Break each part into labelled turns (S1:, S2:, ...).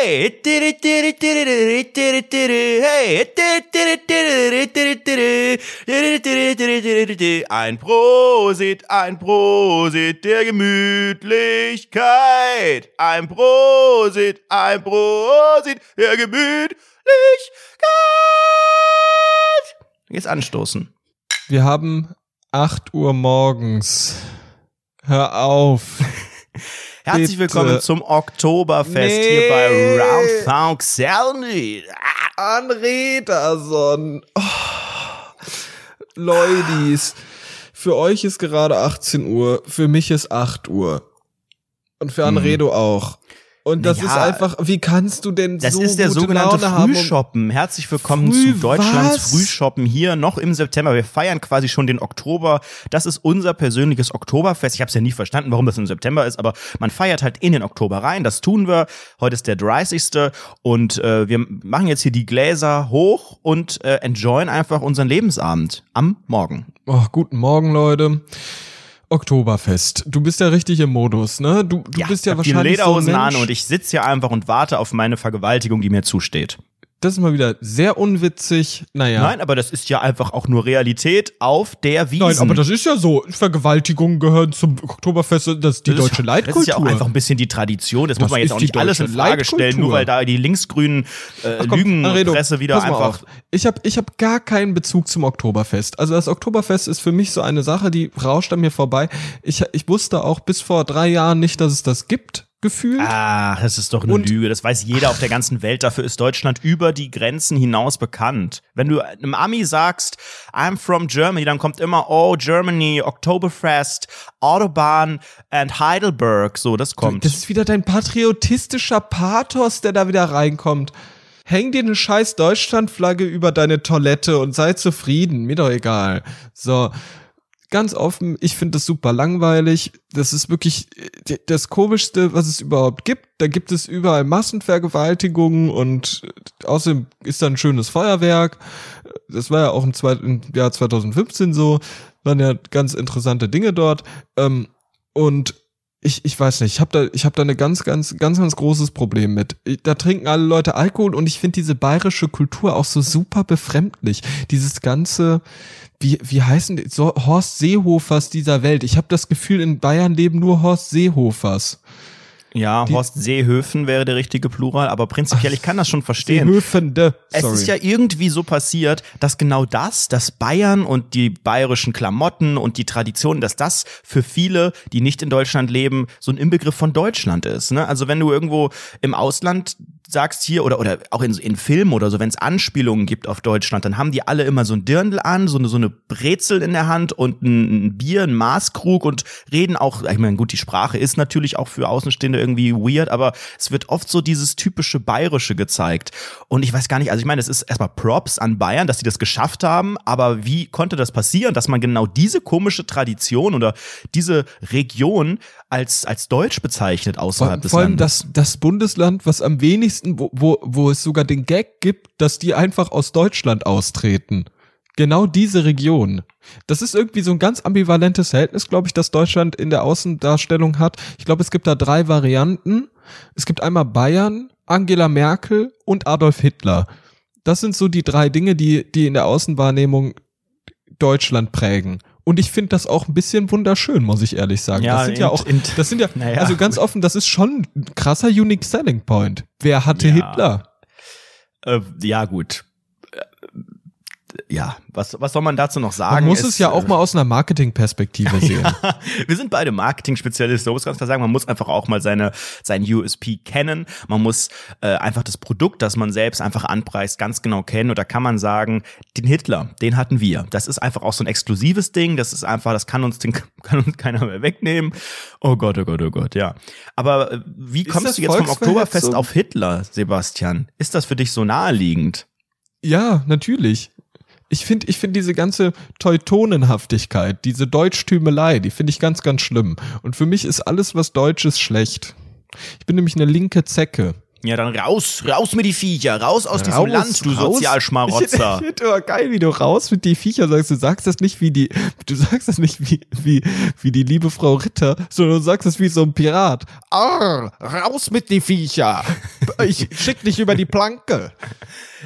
S1: hey, hey, ein Prosit, ein Prosit der Gemütlichkeit, ein Prosit, ein Prosit der Gemütlichkeit. Jetzt anstoßen.
S2: Wir haben 8 Uhr morgens. Hör auf.
S1: Herzlich willkommen zum Oktoberfest
S2: Nee.
S1: hier bei Round Funk Sound.
S2: Anrederson. Oh. Leudies. Für euch ist gerade 18 Uhr, für mich ist 8 Uhr. Und für Anredo auch. Und das.
S1: Ja,
S2: ist einfach, wie kannst du denn
S1: Das
S2: so
S1: ist der sogenannte
S2: Laune haben?
S1: Frühshoppen. Herzlich willkommen
S2: Früh
S1: zu Deutschlands
S2: was?
S1: Frühshoppen hier noch im September. Wir feiern quasi schon den Oktober. Das ist unser persönliches Oktoberfest. Ich habe es ja nie verstanden, warum das im September ist, aber man feiert halt in den Oktober rein. Das tun wir. Heute ist der 30. und äh, wir machen jetzt hier die Gläser hoch und äh, enjoyen einfach unseren Lebensabend am Morgen.
S2: Oh, guten Morgen, Leute. Oktoberfest. Du bist ja richtig im Modus, ne? Du, du bist ja
S1: ich hab die
S2: wahrscheinlich
S1: Lederhosen
S2: so
S1: an und ich sitze hier einfach und warte auf meine Vergewaltigung, die mir zusteht.
S2: Das ist mal wieder sehr unwitzig. Naja.
S1: Nein, aber das ist ja einfach auch nur Realität auf der Wiesen.
S2: Nein, aber das ist ja so. Vergewaltigungen gehören zum Oktoberfest. Das ist die
S1: Das ist-
S2: deutsche Leitkultur.
S1: Das ist ja auch einfach ein bisschen die Tradition. Das, muss
S2: Das
S1: man jetzt auch nicht alles in Frage stellen, nur weil da die linksgrünen äh,
S2: komm,
S1: Lügenpresse wieder
S2: pass mal
S1: einfach.
S2: auf. Ich habe ich hab gar keinen Bezug zum Oktoberfest. Also das Oktoberfest ist für mich so eine Sache, die rauscht an mir vorbei. Ich, ich wusste auch bis vor drei Jahren nicht, dass es das gibt, gefühlt.
S1: Ah, das ist doch eine
S2: Und-
S1: Lüge. Das weiß jeder auf der ganzen Welt. Dafür ist Deutschland über die Grenzen hinaus bekannt. Wenn du einem Ami sagst, I'm from Germany, dann kommt immer, oh, Germany, Oktoberfest, Autobahn and Heidelberg. So, das kommt.
S2: Das ist wieder dein patriotistischer Pathos, der da wieder reinkommt. Häng dir eine scheiß Deutschlandflagge über deine Toilette und sei zufrieden. Mir doch egal. So. Ganz offen, ich finde das super langweilig. Das ist wirklich äh, das komischste, was es überhaupt gibt. Da gibt es überall Massenvergewaltigungen und äh, außerdem ist da ein schönes Feuerwerk. Das war ja auch im, zweit- im Jahr 2015 so. Waren ja ganz interessante Dinge dort. Ähm, und ich, ich weiß nicht, ich habe da, ich hab da eine ganz, ganz, ganz, ganz großes Problem mit. Da trinken alle Leute Alkohol und ich finde diese bayerische Kultur auch so super befremdlich. Dieses ganze, wie, wie heißen die, so Horst Seehofers dieser Welt. Ich habe das Gefühl, in Bayern leben nur Horst Seehofers.
S1: Ja,
S2: die-
S1: Horst Seehöfen wäre der richtige Plural, aber prinzipiell, ich kann das schon verstehen.
S2: Seehöfende.
S1: Es
S2: Sorry.
S1: ist ja irgendwie so passiert, dass genau das, dass Bayern und die bayerischen Klamotten und die Traditionen, dass das für viele, die nicht in Deutschland leben, so ein Inbegriff von Deutschland ist. Ne? Also wenn du irgendwo im Ausland sagst hier oder oder auch in, in Filmen oder so, wenn es Anspielungen gibt auf Deutschland, dann haben die alle immer so ein Dirndl an, so eine so eine Brezel in der Hand und ein, ein Bier, ein Maßkrug und reden auch, ich meine, gut, die Sprache ist natürlich auch für Außenstehende irgendwie weird, aber es wird oft so dieses typische Bayerische gezeigt. Und ich weiß gar nicht, also ich meine, es ist erstmal Props an Bayern, dass sie das geschafft haben, aber wie konnte das passieren, dass man genau diese komische Tradition oder diese Region als, als deutsch bezeichnet
S2: Vor,
S1: außerhalb des
S2: vor allem
S1: Landes?
S2: das, das Bundesland, was am wenigsten, wo, wo, wo es sogar den Gag gibt, dass die einfach aus Deutschland austreten. Genau diese Region. Das ist irgendwie so ein ganz ambivalentes Verhältnis, glaube ich, das Deutschland in der Außendarstellung hat. Ich glaube, es gibt da drei Varianten. Es gibt einmal Bayern, Angela Merkel und Adolf Hitler. Das sind so die drei Dinge, die, die in der Außenwahrnehmung Deutschland prägen. Und ich finde das auch ein bisschen wunderschön, muss ich ehrlich sagen.
S1: Ja,
S2: das sind ja
S1: in-
S2: auch,
S1: in-
S2: das sind ja,
S1: Naja,
S2: also ganz offen, das ist schon ein krasser Unique Selling Point. Wer hatte
S1: Ja.
S2: Hitler?
S1: Äh, ja, gut. Äh, Ja, was, was soll man dazu noch sagen?
S2: Man muss es, ja auch mal aus einer Marketingperspektive sehen.
S1: Wir sind beide Marketing-Spezialisten, muss ganz klar sagen, man muss einfach auch mal seine, sein USP kennen. Man muss äh, einfach das Produkt, das man selbst einfach anpreist, ganz genau kennen. Und da kann man sagen, den Hitler, den hatten wir. Das ist einfach auch so ein exklusives Ding. Das ist einfach, das kann uns, den, kann uns keiner mehr wegnehmen. Oh Gott, oh Gott, oh Gott, ja. Aber äh, wie
S2: Ist
S1: kommst du jetzt vom? Oktoberfest auf Hitler, Sebastian? Ist das für dich so naheliegend?
S2: Ja, natürlich. Ich finde, ich finde diese ganze Teutonenhaftigkeit, diese Deutschtümelei, die finde ich ganz, ganz schlimm. Und für mich ist alles, was Deutsch ist, schlecht. Ich bin nämlich eine linke Zecke.
S1: Ja, dann raus, raus mit die Viecher, raus aus diesem
S2: Raus,
S1: Land, du
S2: raus.
S1: Sozialschmarotzer.
S2: Ich finde immer geil, wie du raus mit die Viecher sagst. Du sagst das nicht wie die, du sagst das nicht wie, wie, wie die liebe Frau Ritter, sondern du sagst es wie so ein Pirat. Arr, raus mit die Viecher. Ich schick dich über die Planke.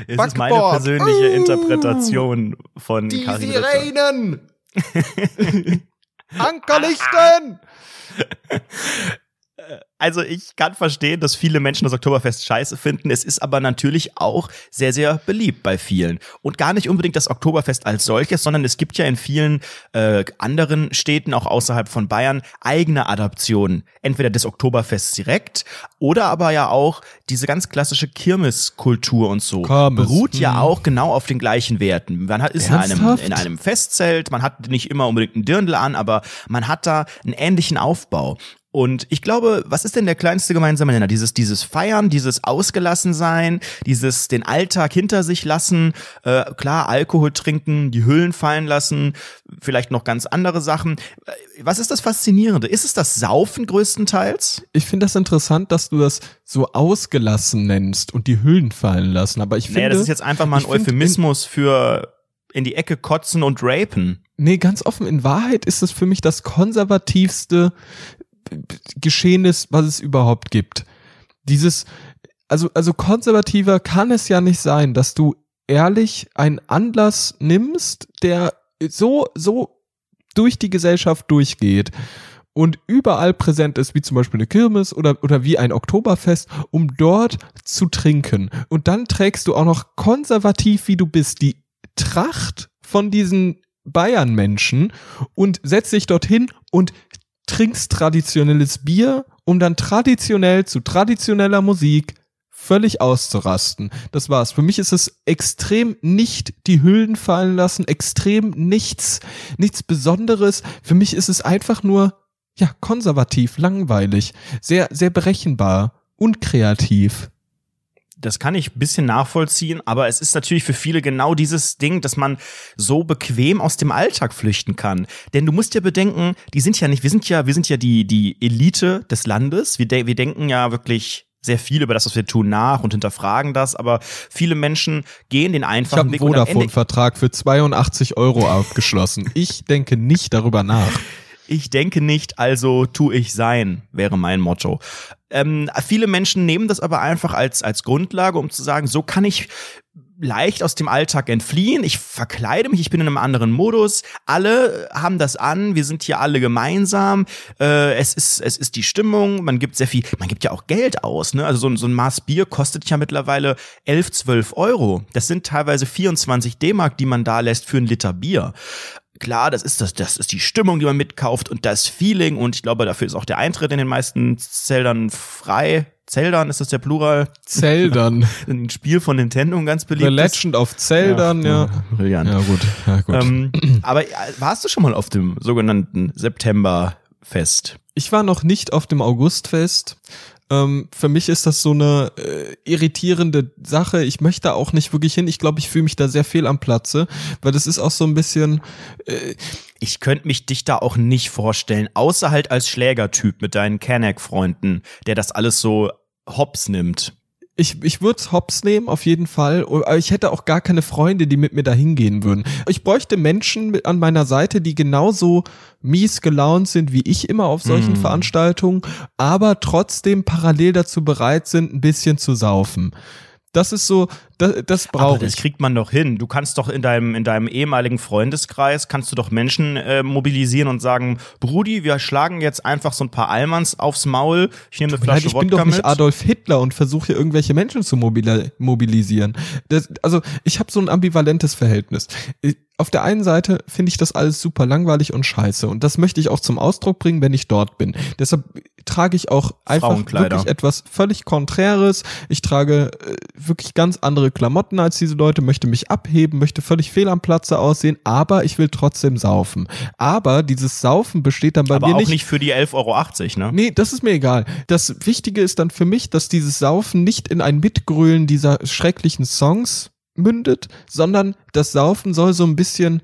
S1: Es ist meine
S2: Backboard.
S1: persönliche Interpretation von
S2: Die
S1: Karin.
S2: Sirenen. Ankerlichten.
S1: Also ich kann verstehen, dass viele Menschen das Oktoberfest scheiße finden. Es ist aber natürlich auch sehr, sehr beliebt bei vielen. Und gar nicht unbedingt das Oktoberfest als solches, sondern es gibt ja in vielen äh, anderen Städten, auch außerhalb von Bayern, eigene Adaptionen. Entweder des Oktoberfests direkt oder aber ja auch diese ganz klassische Kirmeskultur und so.
S2: Kirmes,
S1: Beruht ja
S2: hm.
S1: auch genau auf den gleichen Werten. Man hat, ist in einem, in einem Festzelt, man hat nicht immer unbedingt einen Dirndl an, aber man hat da einen ähnlichen Aufbau. Und ich glaube, was ist denn der kleinste gemeinsame Nenner? Dieses, dieses Feiern, dieses Ausgelassensein, dieses den Alltag hinter sich lassen, äh, klar, Alkohol trinken, die Hüllen fallen lassen, vielleicht noch ganz andere Sachen. Äh, Was ist das Faszinierende? Ist es das Saufen größtenteils?
S2: Ich finde das interessant, dass du das so ausgelassen nennst und die Hüllen fallen lassen. Aber ich finde,
S1: Naja, das ist jetzt einfach mal ein Euphemismus für in die Ecke kotzen und rapen.
S2: Nee, ganz offen, in Wahrheit ist es für mich das konservativste Geschehnis, was es überhaupt gibt. Dieses, also, also konservativer kann es ja nicht sein, dass du ehrlich einen Anlass nimmst, der so, so durch die Gesellschaft durchgeht und überall präsent ist, wie zum Beispiel eine Kirmes oder, oder wie ein Oktoberfest, um dort zu trinken. Und dann trägst du auch noch konservativ, wie du bist, die Tracht von diesen Bayern-Menschen und setzt dich dorthin und trinkst traditionelles Bier, um dann traditionell zu traditioneller Musik völlig auszurasten. Das war's. Für mich ist es extrem nicht die Hüllen fallen lassen, extrem nichts, nichts Besonderes. Für mich ist es einfach nur, ja, konservativ, langweilig, sehr, sehr berechenbar, unkreativ.
S1: Das kann ich ein bisschen nachvollziehen, aber es ist natürlich für viele genau dieses Ding, dass man so bequem aus dem Alltag flüchten kann. Denn du musst ja bedenken, die sind ja nicht, wir sind ja, wir sind ja die, die Elite des Landes. Wir, de wir denken ja wirklich sehr viel über das, was wir tun, nach und hinterfragen das, aber viele Menschen gehen den
S2: Ich habe
S1: einfachen
S2: einen
S1: Weg und am Ende,
S2: Vodafone-Vertrag für 82 Euro abgeschlossen. Ich denke nicht darüber nach.
S1: Ich denke nicht, also tu ich sein, wäre mein Motto. Ähm, viele Menschen nehmen das aber einfach als, als Grundlage, um zu sagen, so kann ich leicht aus dem Alltag entfliehen. Ich verkleide mich, ich bin in einem anderen Modus. Alle haben das an, wir sind hier alle gemeinsam. Äh, es ist es ist die Stimmung, man gibt sehr viel, man gibt ja auch Geld aus, ne? Also so, ein- so ein Maß Bier kostet ja mittlerweile 11, 12 Euro. Das sind teilweise 24 D-Mark, die man da lässt für ein Liter Bier. Klar, das ist das, das ist die Stimmung, die man mitkauft und das Feeling und ich glaube, dafür ist auch der Eintritt in den meisten Zeldern frei. Zeldern ist das der Plural?
S2: Zeldern.
S1: Ein Spiel von Nintendo, ein ganz beliebt.
S2: The Legend of Zeldern, ja.
S1: Brillant.
S2: Ja, gut. Ja, gut.
S1: Ähm, aber äh, warst du schon mal auf dem sogenannten Septemberfest?
S2: Ich war noch nicht auf dem Augustfest. Ähm, für mich ist das so eine äh, irritierende Sache. Ich möchte auch nicht wirklich hin. Ich glaube, ich fühle mich da sehr fehl am Platze, weil das ist auch so ein bisschen, äh,
S1: Ich könnte mich dich da auch nicht vorstellen, außer halt als Schlägertyp mit deinen Kanak-Freunden, der das alles so hops nimmt.
S2: Ich, ich würde Hops nehmen, auf jeden Fall. Aber ich hätte auch gar keine Freunde, die mit mir da hingehen würden. Ich bräuchte Menschen an meiner Seite, die genauso mies gelaunt sind wie ich immer auf solchen
S1: Mm.
S2: Veranstaltungen, aber trotzdem parallel dazu bereit sind, ein bisschen zu saufen. Das ist so, das, das brauche
S1: das
S2: ich.
S1: kriegt man doch hin. Du kannst doch in deinem, in deinem ehemaligen Freundeskreis, kannst du doch Menschen äh, mobilisieren und sagen, Brudi, wir schlagen jetzt einfach so ein paar Almans aufs Maul. Ich nehme eine Flasche
S2: ich bin
S1: Wodka
S2: doch nicht
S1: mit.
S2: Adolf Hitler und versuche hier irgendwelche Menschen zu mobili mobilisieren. Das, also ich habe so ein ambivalentes Verhältnis. Ich- Auf der einen Seite finde ich das alles super langweilig und scheiße und das möchte ich auch zum Ausdruck bringen, wenn ich dort bin. Deshalb trage ich auch einfach wirklich etwas völlig Konträres. Ich trage äh, wirklich ganz andere Klamotten als diese Leute, möchte mich abheben, möchte völlig fehl am Platze aussehen, aber ich will trotzdem saufen. Aber dieses Saufen besteht dann bei
S1: aber
S2: mir
S1: auch
S2: nicht
S1: nicht für die 11,80 Euro, ne?
S2: Nee, das ist mir egal. Das Wichtige ist dann für mich, dass dieses Saufen nicht in ein Mitgrölen dieser schrecklichen Songs mündet, sondern das Saufen soll so ein bisschen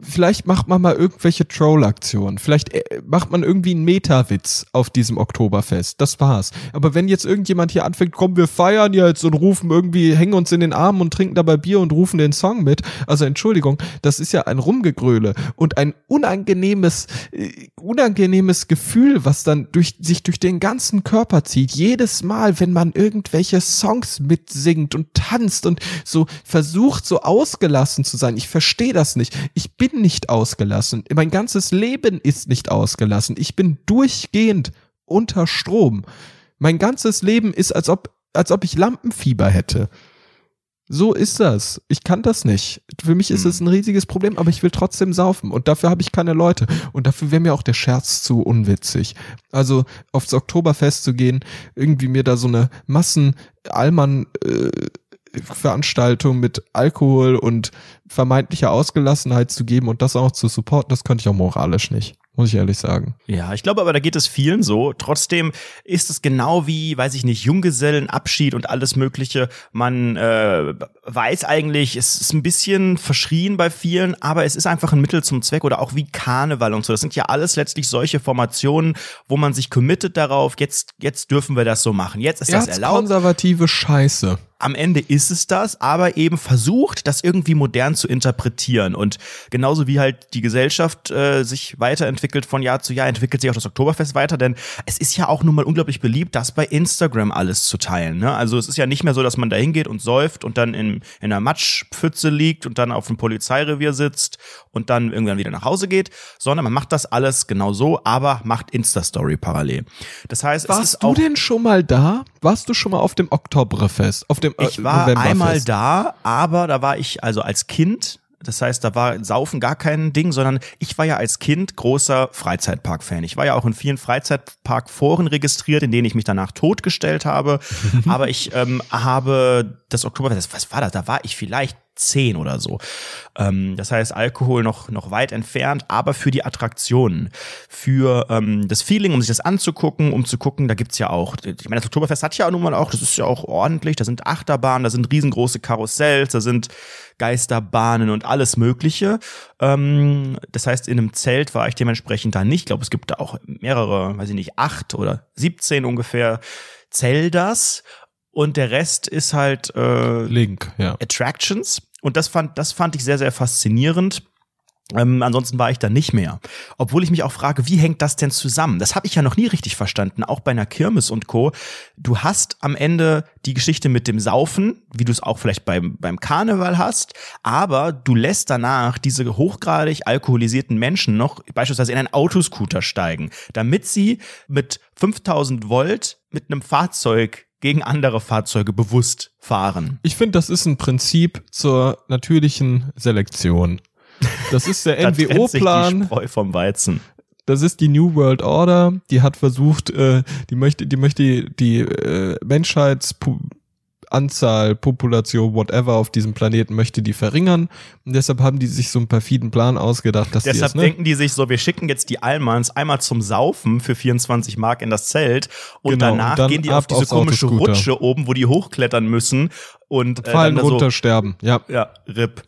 S2: vielleicht macht man mal irgendwelche Troll-Aktionen. Vielleicht äh, macht man irgendwie einen Meta-Witz auf diesem Oktoberfest. Das war's. Aber wenn jetzt irgendjemand hier anfängt, komm, wir feiern jetzt und rufen irgendwie, hängen uns in den Armen und trinken dabei Bier und rufen den Song mit. Also Entschuldigung, das ist ja ein Rumgegröle und ein unangenehmes, äh, unangenehmes Gefühl, was dann durch, sich durch den ganzen Körper zieht. Jedes Mal, wenn man irgendwelche Songs mitsingt und tanzt und so versucht, so ausgelassen zu sein. Ich verstehe das nicht. Ich bin nicht ausgelassen. Mein ganzes Leben ist nicht ausgelassen. Ich bin durchgehend unter Strom. Mein ganzes Leben ist, als ob, als ob ich Lampenfieber hätte. So ist das. Ich kann das nicht. Für mich ist es ein riesiges Problem, aber ich will trotzdem saufen und dafür habe ich keine Leute und dafür wäre mir auch der Scherz zu unwitzig. Also aufs Oktoberfest zu gehen, irgendwie mir da so eine Massen Allmann äh, Veranstaltung mit Alkohol und vermeintlicher Ausgelassenheit zu geben und das auch zu supporten, das könnte ich auch moralisch nicht muss ich ehrlich sagen.
S1: Ja, ich glaube aber, da geht es vielen so. Trotzdem ist es genau wie, weiß ich nicht, Junggesellenabschied und alles Mögliche. Man äh, weiß eigentlich, es ist ein bisschen verschrien bei vielen, aber es ist einfach ein Mittel zum Zweck oder auch wie Karneval und so. Das sind ja alles letztlich solche Formationen, wo man sich committet darauf, jetzt, jetzt dürfen wir das so machen. Jetzt ist das erlaubt.
S2: konservative Scheiße
S1: am Ende ist es das, aber eben versucht, das irgendwie modern zu interpretieren. Und genauso wie halt die Gesellschaft äh, sich weiterentwickelt von Jahr zu Jahr, entwickelt sich auch das Oktoberfest weiter, denn es ist ja auch nun mal unglaublich beliebt, das bei Instagram alles zu teilen. Ne? Also es ist ja nicht mehr so, dass man da hingeht und säuft und dann in, in einer Matschpfütze liegt und dann auf dem Polizeirevier sitzt und dann irgendwann wieder nach Hause geht, sondern man macht das alles genau so, aber macht Insta-Story parallel. Das heißt,
S2: Warst du denn schon mal da? Warst du schon mal auf dem Oktoberfest? Auf dem äh,
S1: ich war einmal da, aber da war ich also als Kind. Das heißt, da war Saufen gar kein Ding, sondern ich war ja als Kind großer Freizeitpark-Fan. Ich war ja auch in vielen Freizeitpark-Foren registriert, in denen ich mich danach totgestellt habe. aber ich ähm, habe das Oktoberfest, was war das? Da war ich vielleicht zehn oder so. Ähm, das heißt, Alkohol noch, noch weit entfernt, aber für die Attraktionen, für ähm, das Feeling, um sich das anzugucken, um zu gucken, da gibt's ja auch, ich meine, das Oktoberfest hat ja nun mal auch, das ist ja auch ordentlich, da sind Achterbahnen, da sind riesengroße Karussells, da sind Geisterbahnen und alles Mögliche. Ähm, das heißt, in einem Zelt war ich dementsprechend da nicht. Ich glaube, es gibt da auch mehrere, weiß ich nicht, acht oder 17 ungefähr Zeldas und der Rest ist halt äh,
S2: Link, ja.
S1: Attractions. Und das fand, das fand ich sehr, sehr faszinierend. Ähm, ansonsten war ich da nicht mehr. Obwohl ich mich auch frage, wie hängt das denn zusammen? Das habe ich ja noch nie richtig verstanden, auch bei einer Kirmes und Co. Du hast am Ende die Geschichte mit dem Saufen, wie du es auch vielleicht beim, beim Karneval hast, aber du lässt danach diese hochgradig alkoholisierten Menschen noch beispielsweise in einen Autoscooter steigen, damit sie mit 5000 Volt mit einem Fahrzeug gegen andere Fahrzeuge bewusst fahren.
S2: Ich finde, das ist ein Prinzip zur natürlichen Selektion. Das ist der NWO-Plan.
S1: vom Weizen.
S2: Das ist die New World Order. Die hat versucht, äh, die möchte, die möchte die äh, Menschheits Anzahl, Population, whatever auf diesem Planeten möchte die verringern. Und deshalb haben die sich so einen perfiden Plan ausgedacht, dass
S1: Deshalb
S2: die
S1: es, ne? denken die sich so, wir schicken jetzt die Allmanns einmal zum Saufen für 24 Mark in das Zelt und genau, danach und gehen die auf diese komische Rutsche oben, wo die hochklettern müssen und,
S2: und fallen äh, runter, so, sterben. Ja.
S1: Ja, RIP.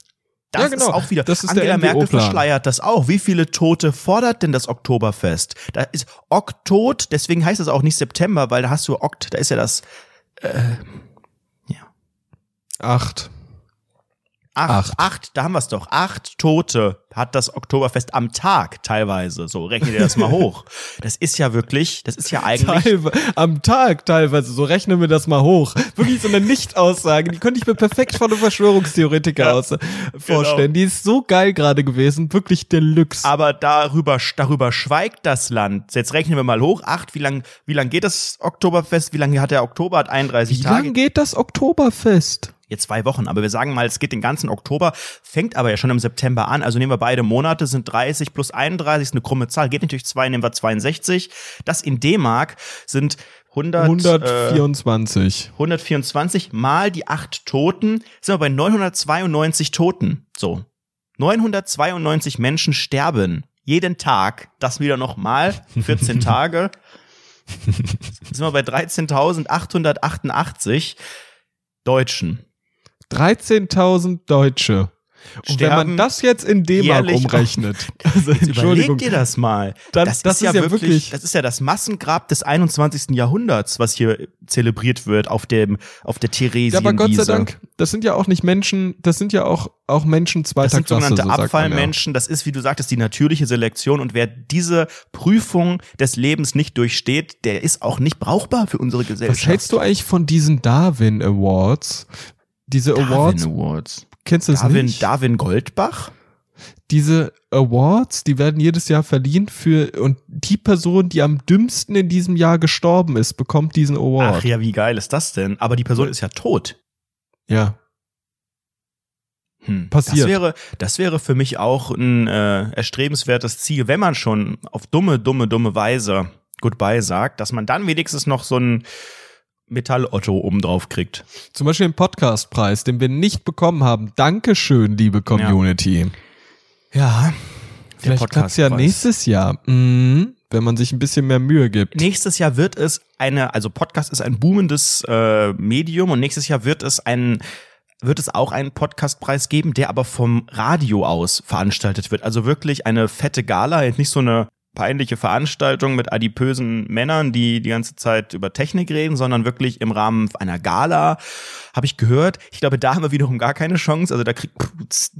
S1: Das
S2: ja, genau.
S1: ist auch wieder.
S2: Das ist
S1: Angela Merkel verschleiert das auch. Wie viele Tote fordert denn das Oktoberfest? Da ist Oktot, deswegen heißt es auch nicht September, weil da hast du Okt, da ist ja das. Äh,
S2: Acht.
S1: Acht, acht. acht, da haben wir es doch. Acht Tote hat das Oktoberfest am Tag teilweise. So, rechne dir das mal hoch. Das ist ja wirklich, das ist ja eigentlich.
S2: Teilwe am Tag teilweise, so rechnen wir das mal hoch. Wirklich so eine Nicht-Aussage, die könnte ich mir perfekt von einem Verschwörungstheoretiker ja, aus vorstellen. Genau. Die ist so geil gerade gewesen, wirklich Deluxe.
S1: Aber darüber, darüber schweigt das Land. Jetzt rechnen wir mal hoch. Acht, wie lang, wie lang geht das Oktoberfest? Wie lange hat der Oktober? Hat 31
S2: wie
S1: Tage.
S2: Wie lang geht das Oktoberfest?
S1: Jetzt zwei Wochen, aber wir sagen mal, es geht den ganzen Oktober, fängt aber ja schon im September an. Also nehmen wir beide Monate, sind 30 plus 31, ist eine krumme Zahl, geht natürlich zwei, nehmen wir 62. Das in D-Mark sind 100,
S2: 124.
S1: Äh, 124 mal die acht Toten, sind wir bei 992 Toten. So. 992 Menschen sterben jeden Tag. Das wieder nochmal 14 Tage. sind wir bei 13.888 Deutschen.
S2: 13.000 Deutsche. Und wenn man das jetzt in D-Mark umrechnet, also
S1: Überleg dir das mal.
S2: Dann-
S1: das,
S2: das
S1: ist, ja
S2: ist ja
S1: wirklich,
S2: wirklich-
S1: das ist ja das Massengrab des 21. Jahrhunderts, was hier zelebriert wird auf dem, auf der
S2: ja,
S1: Theresienwiese.
S2: aber Gott sei Dank, das sind ja auch nicht Menschen, das sind ja auch, auch Menschen
S1: Das
S2: zweiter
S1: sind
S2: Klasse,
S1: sogenannte
S2: so sagt man ja.
S1: Abfallmenschen. Das ist, wie du sagtest, die natürliche Selektion. Und wer diese Prüfung des Lebens nicht durchsteht, der ist auch nicht brauchbar für unsere Gesellschaft.
S2: Was hältst du eigentlich von diesen Darwin Awards? Diese
S1: Darwin
S2: Awards,
S1: Awards.
S2: kennst du das
S1: Darwin,
S2: nicht?
S1: Darwin Goldbach?
S2: Diese Awards, die werden jedes Jahr verliehen für, und die Person, die am dümmsten in diesem Jahr gestorben ist, bekommt diesen Award.
S1: Ach ja, wie geil ist das denn? Aber die Person ist ja tot.
S2: ja.
S1: Hm.
S2: Passiert.
S1: Das wäre, das wäre für mich auch ein äh, erstrebenswertes Ziel, wenn man schon auf dumme, dumme, dumme Weise Goodbye sagt, dass man dann wenigstens noch so ein Metall-Otto oben drauf kriegt.
S2: Zum Beispiel den Podcastpreis, den wir nicht bekommen haben. Dankeschön, liebe Community.
S1: Ja.
S2: Vielleicht klappt's ja nächstes Jahr, mhm, wenn man sich ein bisschen mehr Mühe gibt.
S1: Nächstes Jahr wird es eine, also Podcast ist ein boomendes äh, Medium und nächstes Jahr wird es ein wird es auch einen Podcastpreis geben, der aber vom Radio aus veranstaltet wird. Also wirklich eine fette Gala, jetzt nicht so eine peinliche Veranstaltung mit adipösen Männern, die die ganze Zeit über Technik reden, sondern wirklich im Rahmen einer Gala, habe ich gehört. Ich glaube, da haben wir wiederum gar keine Chance. Also da krieg,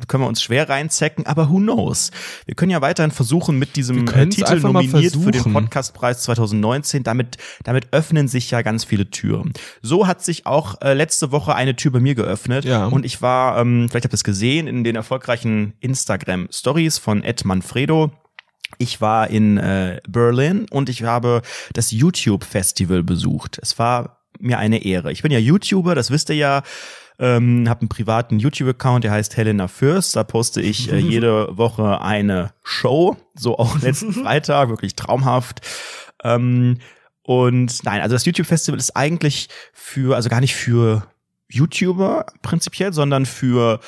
S1: können wir uns schwer reinzecken, aber who knows? Wir können ja weiterhin versuchen, mit diesem äh, Titel nominiert für den. Podcastpreis 2019. Damit, damit öffnen sich ja ganz viele Türen. So hat sich auch äh, letzte Woche eine Tür bei mir geöffnet.
S2: Ja.
S1: Und ich war, ähm, vielleicht habt ihr es gesehen, in den erfolgreichen Instagram-Stories von Ed Manfredo. Ich war in äh, Berlin und ich habe das YouTube-Festival besucht. Es war mir eine Ehre. Ich bin ja YouTuber, das wisst ihr ja. Ähm, habe einen privaten YouTube-Account, der heißt Helena Fürst. Da poste ich äh, jede Woche eine Show. So auch letzten Freitag, wirklich traumhaft. Ähm, und nein, also das YouTube-Festival ist eigentlich für, also gar nicht für YouTuber prinzipiell, sondern für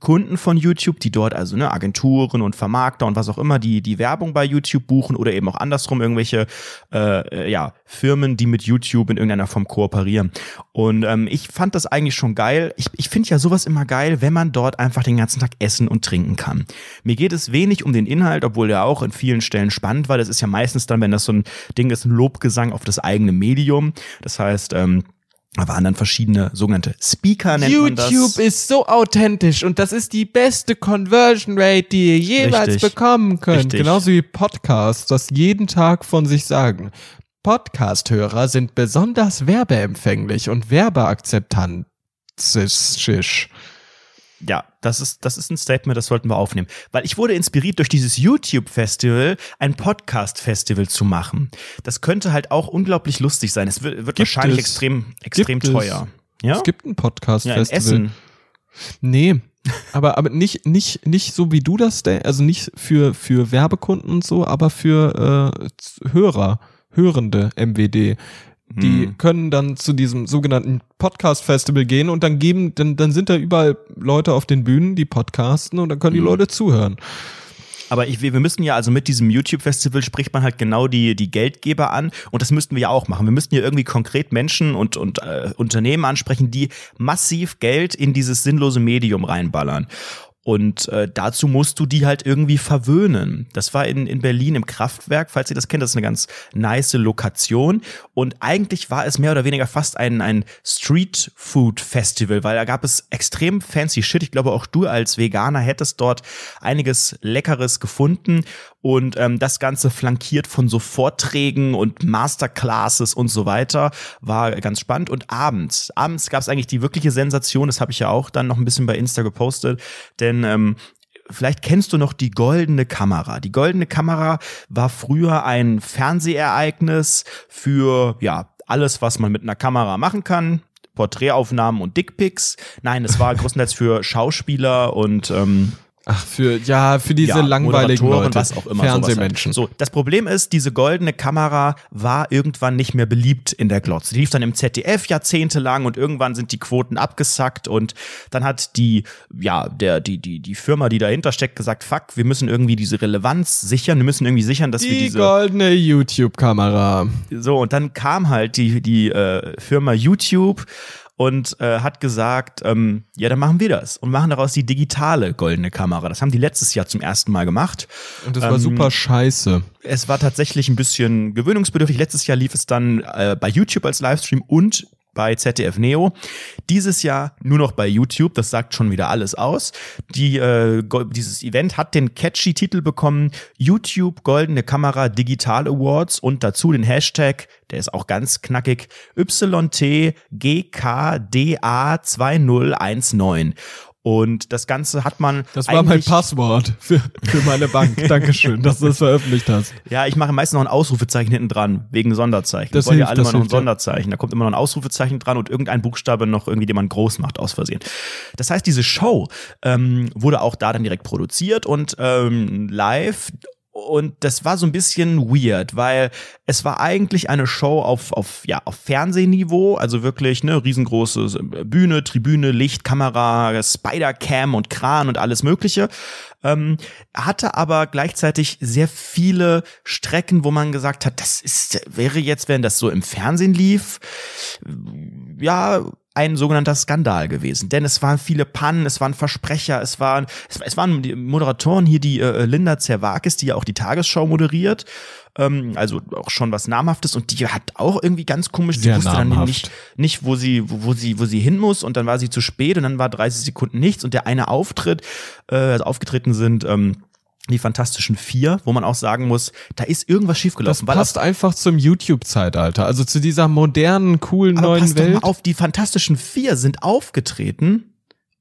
S1: Kunden von YouTube, die dort also ne, Agenturen und Vermarkter und was auch immer, die die Werbung bei YouTube buchen oder eben auch andersrum irgendwelche äh, ja Firmen, die mit YouTube in irgendeiner Form kooperieren. Und ähm, ich fand das eigentlich schon geil. Ich, ich finde ja sowas immer geil, wenn man dort einfach den ganzen Tag essen und trinken kann. Mir geht es wenig um den Inhalt, obwohl der auch in vielen Stellen spannend war. Das ist ja meistens dann, wenn das so ein Ding ist, ein Lobgesang auf das eigene Medium. Das heißt, ähm, waren dann verschiedene sogenannte Speaker, nennt man das.
S2: YouTube ist so authentisch und das ist die beste Conversion Rate, die ihr jeweils
S1: Richtig.
S2: bekommen könnt.
S1: Richtig.
S2: Genauso wie Podcasts das jeden Tag von sich sagen. Podcast-Hörer sind besonders werbeempfänglich und werbeakzeptantisch.
S1: Ja, das ist, das ist ein Statement, das sollten wir aufnehmen. Weil ich wurde inspiriert durch dieses YouTube-Festival, ein Podcast-Festival zu machen. Das könnte halt auch unglaublich lustig sein. Es wird, wird wahrscheinlich
S2: es.
S1: extrem, extrem
S2: Gibt es.
S1: teuer. Ja?
S2: Es gibt ein
S1: ja, in
S2: Podcast-Festival.
S1: Essen.
S2: Nee, aber, aber nicht, nicht, nicht so wie du das also nicht für, für Werbekunden und so, aber für äh, Hörer, Hörende MWD. Die
S1: Hm.
S2: können dann zu diesem sogenannten Podcast-Festival gehen und dann geben, dann, dann sind da überall Leute auf den Bühnen, die podcasten und dann können die
S1: Hm.
S2: Leute zuhören.
S1: Aber ich, wir wir müssen ja, also mit diesem YouTube-Festival spricht man halt genau die, die Geldgeber an und das müssten wir ja auch machen. Wir müssten ja irgendwie konkret Menschen und, und äh, Unternehmen ansprechen, die massiv Geld in dieses sinnlose Medium reinballern. Und äh, dazu musst du die halt irgendwie verwöhnen. Das war in, in Berlin im Kraftwerk, falls ihr das kennt, das ist eine ganz nice Lokation. Und eigentlich war es mehr oder weniger fast ein, ein Street Food Festival, weil da gab es extrem fancy Shit. Ich glaube, auch du als Veganer hättest dort einiges Leckeres gefunden. Und ähm, das Ganze flankiert von so Vorträgen und Masterclasses und so weiter. War ganz spannend. Und abends, abends gab es eigentlich die wirkliche Sensation, das habe ich ja auch dann noch ein bisschen bei Insta gepostet, denn ähm, Vielleicht kennst du noch die goldene Kamera. Die goldene Kamera war früher ein Fernsehereignis für ja alles, was man mit einer Kamera machen kann. Porträtaufnahmen und Dickpics. Nein, es war größtenteils für Schauspieler und ähm,
S2: Ach, für, ja, für diese
S1: ja,
S2: langweiligen Leute.
S1: was auch immer.
S2: Fernsehmenschen.
S1: halt. So, das Problem ist, diese goldene Kamera war irgendwann nicht mehr beliebt in der Glotze. Die lief dann im ZDF jahrzehntelang und irgendwann sind die Quoten abgesackt und dann hat die, ja, der, die, die, die Firma, die dahinter steckt, gesagt, fuck, wir müssen irgendwie diese Relevanz sichern, wir müssen irgendwie sichern, dass wir
S2: Die
S1: diese.
S2: goldene YouTube-Kamera.
S1: So, und dann kam halt die, die äh, Firma YouTube und äh, hat gesagt, ähm, ja, dann machen wir das und machen daraus die digitale goldene Kamera. Das haben die letztes Jahr zum ersten Mal gemacht.
S2: Und das war super scheiße.
S1: Es war tatsächlich ein bisschen gewöhnungsbedürftig. Letztes Jahr lief es dann äh, bei YouTube als Livestream und bei ZDF Neo. Dieses Jahr nur noch bei YouTube, das sagt schon wieder alles aus. Die, äh, dieses Event hat den catchy Titel bekommen, YouTube Goldene Kamera Digital Awards und dazu den Hashtag, der ist auch ganz knackig, YTGKDA2019. Und das Ganze hat man.
S2: Das war mein Passwort für, für meine Bank. Dankeschön, dass du das veröffentlicht hast.
S1: Ja, ich mache meistens noch ein Ausrufezeichen hinten dran, wegen Sonderzeichen. Das wollen ja alle immer noch ein Sonderzeichen. Da kommt immer noch ein Ausrufezeichen dran und irgendein Buchstabe noch irgendwie, den man groß macht aus Versehen. Das heißt, diese Show ähm, wurde auch da dann direkt produziert und ähm, live und das war so ein bisschen weird, weil es war eigentlich eine Show auf, auf, ja, auf Fernsehniveau, also wirklich ne riesengroße Bühne, Tribüne, Licht, Kamera, Spider-Cam und Kran und alles Mögliche. Ähm, hatte aber gleichzeitig sehr viele Strecken, wo man gesagt hat, das ist, wäre jetzt, wenn das so im Fernsehen lief, ja, ein sogenannter Skandal gewesen. Denn es waren viele Pannen, es waren Versprecher, es waren, es, es waren die Moderatoren hier, die äh, Linda Zerwakis, die ja auch die Tagesschau moderiert, ähm, also auch schon was Namhaftes und die hat auch irgendwie ganz komisch, sie wusste namhaft. dann nicht, nicht, wo sie, wo, wo sie, wo sie hin muss und dann war sie zu spät und dann war 30 Sekunden nichts und der eine Auftritt, äh, also aufgetreten sind, ähm, die Fantastischen Vier, wo man auch sagen muss, da ist irgendwas schiefgelaufen.
S2: Das passt einfach zum YouTube-Zeitalter, also zu dieser modernen, coolen
S1: aber
S2: neuen
S1: passt
S2: Welt.
S1: Doch mal auf, die Fantastischen Vier sind aufgetreten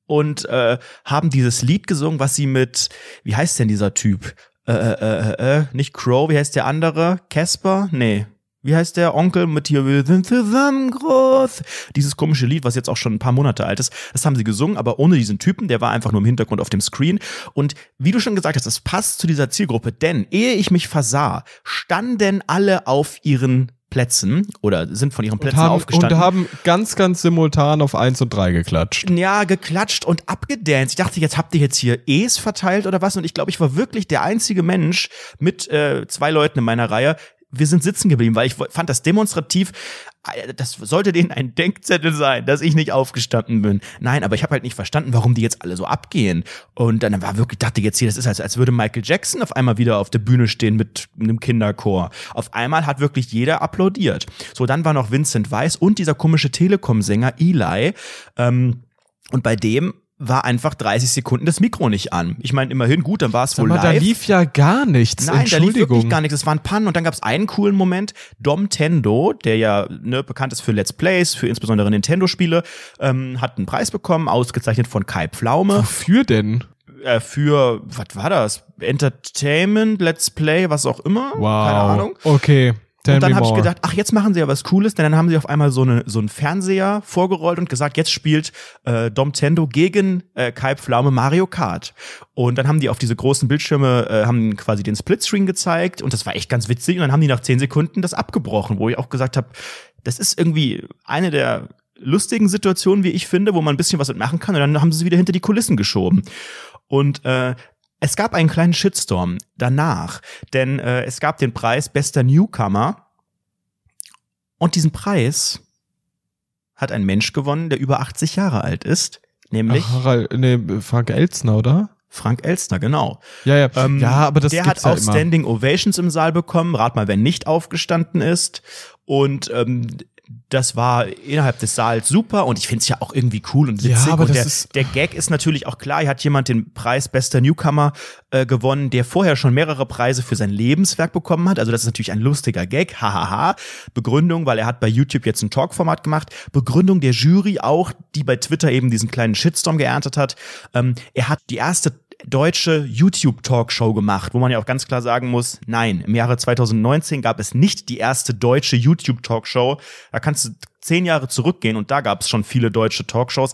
S1: und äh, haben dieses Lied gesungen, was sie mit, wie heißt denn dieser Typ? Äh, äh, äh, äh, nicht Crow, wie heißt der andere? Casper? Nee wie heißt der Onkel mit hier, wir sind zusammen groß. Dieses komische Lied, was jetzt auch schon ein paar Monate alt ist, das haben sie gesungen, aber ohne diesen Typen, der war einfach nur im Hintergrund auf dem Screen. Und wie du schon gesagt hast, das passt zu dieser Zielgruppe, denn ehe ich mich versah, standen alle auf ihren Plätzen oder sind von ihren Plätzen
S2: und haben,
S1: aufgestanden.
S2: Und haben ganz, ganz simultan auf eins und drei geklatscht.
S1: Ja, geklatscht und abgedanced. Ich dachte, jetzt habt ihr jetzt hier E's verteilt oder was? Und ich glaube, ich war wirklich der einzige Mensch mit äh, zwei Leuten in meiner Reihe, wir sind sitzen geblieben, weil ich fand das demonstrativ, äh, das sollte denen ein Denkzettel sein, dass ich nicht aufgestanden bin. Nein, aber ich habe halt nicht verstanden, warum die jetzt alle so abgehen. Und dann war wirklich, dachte jetzt hier, das ist als, als würde Michael Jackson auf einmal wieder auf der Bühne stehen mit einem Kinderchor. Auf einmal hat wirklich jeder applaudiert. So, dann war noch Vincent Weiss und dieser komische Telekom-Sänger Eli. Ähm, und bei dem war einfach 30 Sekunden das Mikro nicht an. Ich meine, immerhin gut, dann war es wohl
S2: mal,
S1: live.
S2: da lief ja gar nichts.
S1: Nein, da lief wirklich gar nichts. Es waren Pannen und dann gab es einen coolen Moment. Dom Tendo, der ja ne, bekannt ist für Let's Plays, für insbesondere Nintendo-Spiele, ähm, hat einen Preis bekommen, ausgezeichnet von Kai Pflaume.
S2: Wofür denn?
S1: Äh, für, was war das? Entertainment, Let's Play, was auch immer.
S2: Wow.
S1: Keine Ahnung.
S2: Okay.
S1: Tell und dann habe ich gedacht, ach, jetzt machen sie ja was Cooles, denn dann haben sie auf einmal so, eine, so einen Fernseher vorgerollt und gesagt, jetzt spielt äh, Dom Tendo gegen äh, Kai Pflaume Mario Kart. Und dann haben die auf diese großen Bildschirme, äh, haben quasi den Splitscreen gezeigt und das war echt ganz witzig. Und dann haben die nach zehn Sekunden das abgebrochen, wo ich auch gesagt habe, das ist irgendwie eine der lustigen Situationen, wie ich finde, wo man ein bisschen was mitmachen kann. Und dann haben sie sie wieder hinter die Kulissen geschoben. Und äh, es gab einen kleinen Shitstorm danach, denn äh, es gab den Preis bester Newcomer und diesen Preis hat ein Mensch gewonnen, der über 80 Jahre alt ist, nämlich
S2: Ach, Harald, nee, Frank Elstner, oder?
S1: Frank Elstner, genau.
S2: Ja, ja.
S1: Ähm,
S2: ja, aber das
S1: Der hat
S2: ja immer.
S1: Standing Ovations im Saal bekommen. Rat mal, wer nicht aufgestanden ist. Und ähm, das war innerhalb des Saals super und ich finde es ja auch irgendwie cool und witzig.
S2: Ja, aber
S1: und der, der Gag ist natürlich auch klar, hier hat jemand den Preis bester Newcomer äh, gewonnen, der vorher schon mehrere Preise für sein Lebenswerk bekommen hat. Also das ist natürlich ein lustiger Gag, hahaha. Begründung, weil er hat bei YouTube jetzt ein Talkformat gemacht. Begründung der Jury auch, die bei Twitter eben diesen kleinen Shitstorm geerntet hat. Ähm, er hat die erste deutsche YouTube-Talkshow gemacht, wo man ja auch ganz klar sagen muss, nein, im Jahre 2019 gab es nicht die erste deutsche YouTube-Talkshow. Da kannst du zehn Jahre zurückgehen und da gab es schon viele deutsche Talkshows.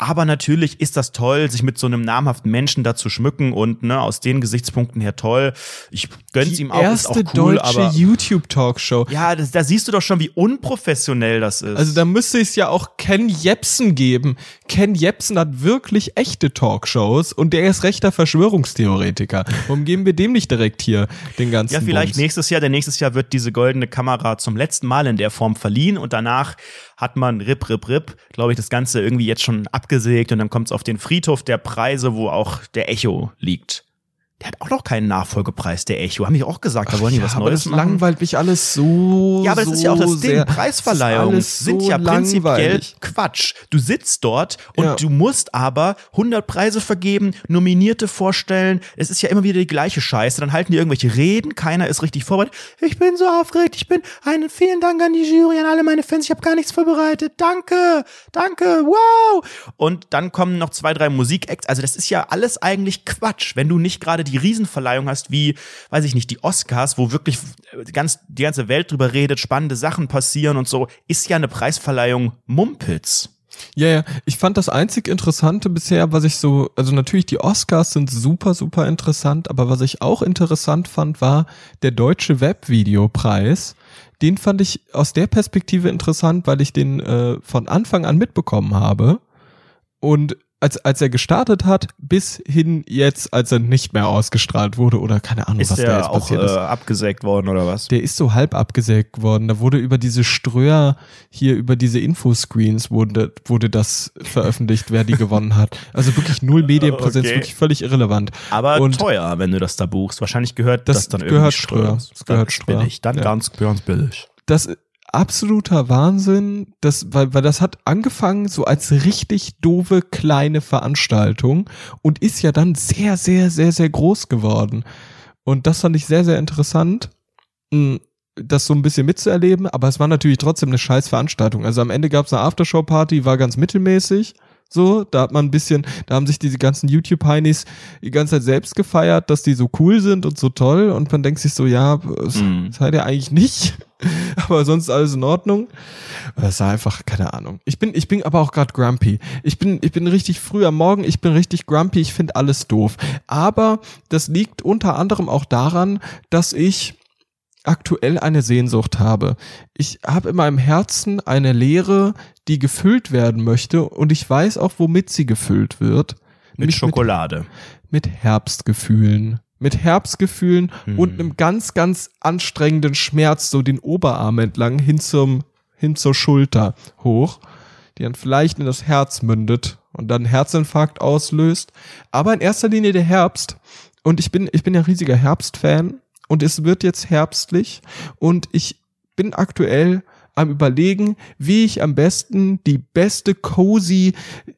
S1: Aber natürlich ist das toll, sich mit so einem namhaften Menschen da zu schmücken und ne, aus den Gesichtspunkten her toll. Ich gönn's
S2: Die
S1: ihm auch, ist auch
S2: erste
S1: cool,
S2: deutsche
S1: aber
S2: YouTube-Talkshow.
S1: ja, das, da siehst du doch schon, wie unprofessionell das ist.
S2: Also da müsste es ja auch Ken Jepsen geben. Ken Jepsen hat wirklich echte Talkshows und der ist rechter Verschwörungstheoretiker. Warum geben wir dem nicht direkt hier den ganzen
S1: ja, vielleicht
S2: Bums?
S1: nächstes Jahr, denn nächstes Jahr wird diese goldene Kamera zum letzten Mal in der Form verliehen und danach hat man rip, rip, rip, glaube ich, das Ganze irgendwie jetzt schon abgesägt und dann kommt es auf den Friedhof der Preise, wo auch der Echo liegt. Der hat auch noch keinen Nachfolgepreis, der Echo. Haben die auch gesagt, da wollen die
S2: ja,
S1: was
S2: aber
S1: Neues
S2: das
S1: machen.
S2: langweilt mich alles so.
S1: Ja, aber das
S2: so
S1: ist ja auch das Ding.
S2: sehr.
S1: Preisverleihungen
S2: ist
S1: sind
S2: so
S1: ja prinzipiell
S2: langweilig.
S1: Quatsch. Du sitzt dort und
S2: Ja.
S1: du musst aber 100 Preise vergeben, Nominierte vorstellen. Es ist ja immer wieder die gleiche Scheiße. Dann halten die irgendwelche Reden, keiner ist richtig vorbereitet. Ich bin so aufgeregt, ich bin einen vielen Dank an die Jury, an alle meine Fans. Ich habe gar nichts vorbereitet. Danke, danke, wow. Und dann kommen noch zwei, drei Musikacts. Also das ist ja alles eigentlich Quatsch, wenn du nicht gerade die Riesenverleihung hast, wie, weiß ich nicht, die Oscars, wo wirklich ganz, die ganze Welt drüber redet, spannende Sachen passieren und so, ist ja eine Preisverleihung Mumpitz.
S2: Ja, ja. Ich fand das einzig Interessante bisher, was ich so, also natürlich die Oscars sind super, super interessant, aber was ich auch interessant fand, war der deutsche Webvideopreis. Den fand ich aus der Perspektive interessant, weil ich den äh, von Anfang an mitbekommen habe. Und als, als er gestartet hat, bis hin jetzt, als er nicht mehr ausgestrahlt wurde oder keine Ahnung,
S1: Ist
S2: was da jetzt
S1: auch
S2: passiert
S1: äh,
S2: ist.
S1: abgesägt worden oder was?
S2: Der ist so halb abgesägt worden. Da wurde über diese Ströer hier, über diese Infoscreens wurde, wurde das veröffentlicht, wer die gewonnen hat. Also wirklich null Medienpräsenz,
S1: Okay.
S2: wirklich völlig irrelevant.
S1: Aber
S2: Und
S1: teuer, wenn du das da buchst. Wahrscheinlich gehört das,
S2: Das
S1: dann
S2: gehört
S1: irgendwie
S2: Ströer. Das
S1: Dann
S2: gehört Ströer.
S1: billig. Dann
S2: Ja.
S1: ganz, ganz billig.
S2: Das absoluter Wahnsinn, das, weil, weil das hat angefangen so als richtig doofe kleine Veranstaltung und ist ja dann sehr, sehr, sehr, sehr groß geworden. Und das fand ich sehr, sehr interessant, mh, das so ein bisschen mitzuerleben, aber es war natürlich trotzdem eine scheiß Veranstaltung. Also am Ende gab es eine Aftershow-Party, war ganz mittelmäßig. So, da hat man ein bisschen, da haben sich diese ganzen YouTube-Heinis die ganze Zeit selbst gefeiert, dass die so cool sind und so toll und man denkt sich so, ja, das
S1: Mhm.
S2: seid ihr eigentlich nicht, aber sonst alles in Ordnung. Das war einfach, keine Ahnung. Ich bin, ich bin aber auch gerade grumpy. Ich bin, ich bin richtig früh am Morgen, ich bin richtig grumpy, ich finde alles doof. Aber das liegt unter anderem auch daran, dass ich aktuell eine Sehnsucht habe. Ich habe in meinem Herzen eine Leere, die gefüllt werden möchte und ich weiß auch, womit sie gefüllt wird.
S1: Mit Schokolade.
S2: Mit, mit Herbstgefühlen. Mit Herbstgefühlen
S1: Hm.
S2: und einem ganz, ganz anstrengenden Schmerz so den Oberarm entlang hin zum, hin zur Schulter hoch, die dann vielleicht in das Herz mündet und dann Herzinfarkt auslöst. Aber in erster Linie der Herbst. Und ich bin, ich bin ja riesiger Herbstfan und es wird jetzt herbstlich und ich bin aktuell am überlegen, wie ich am besten die beste cozy äh,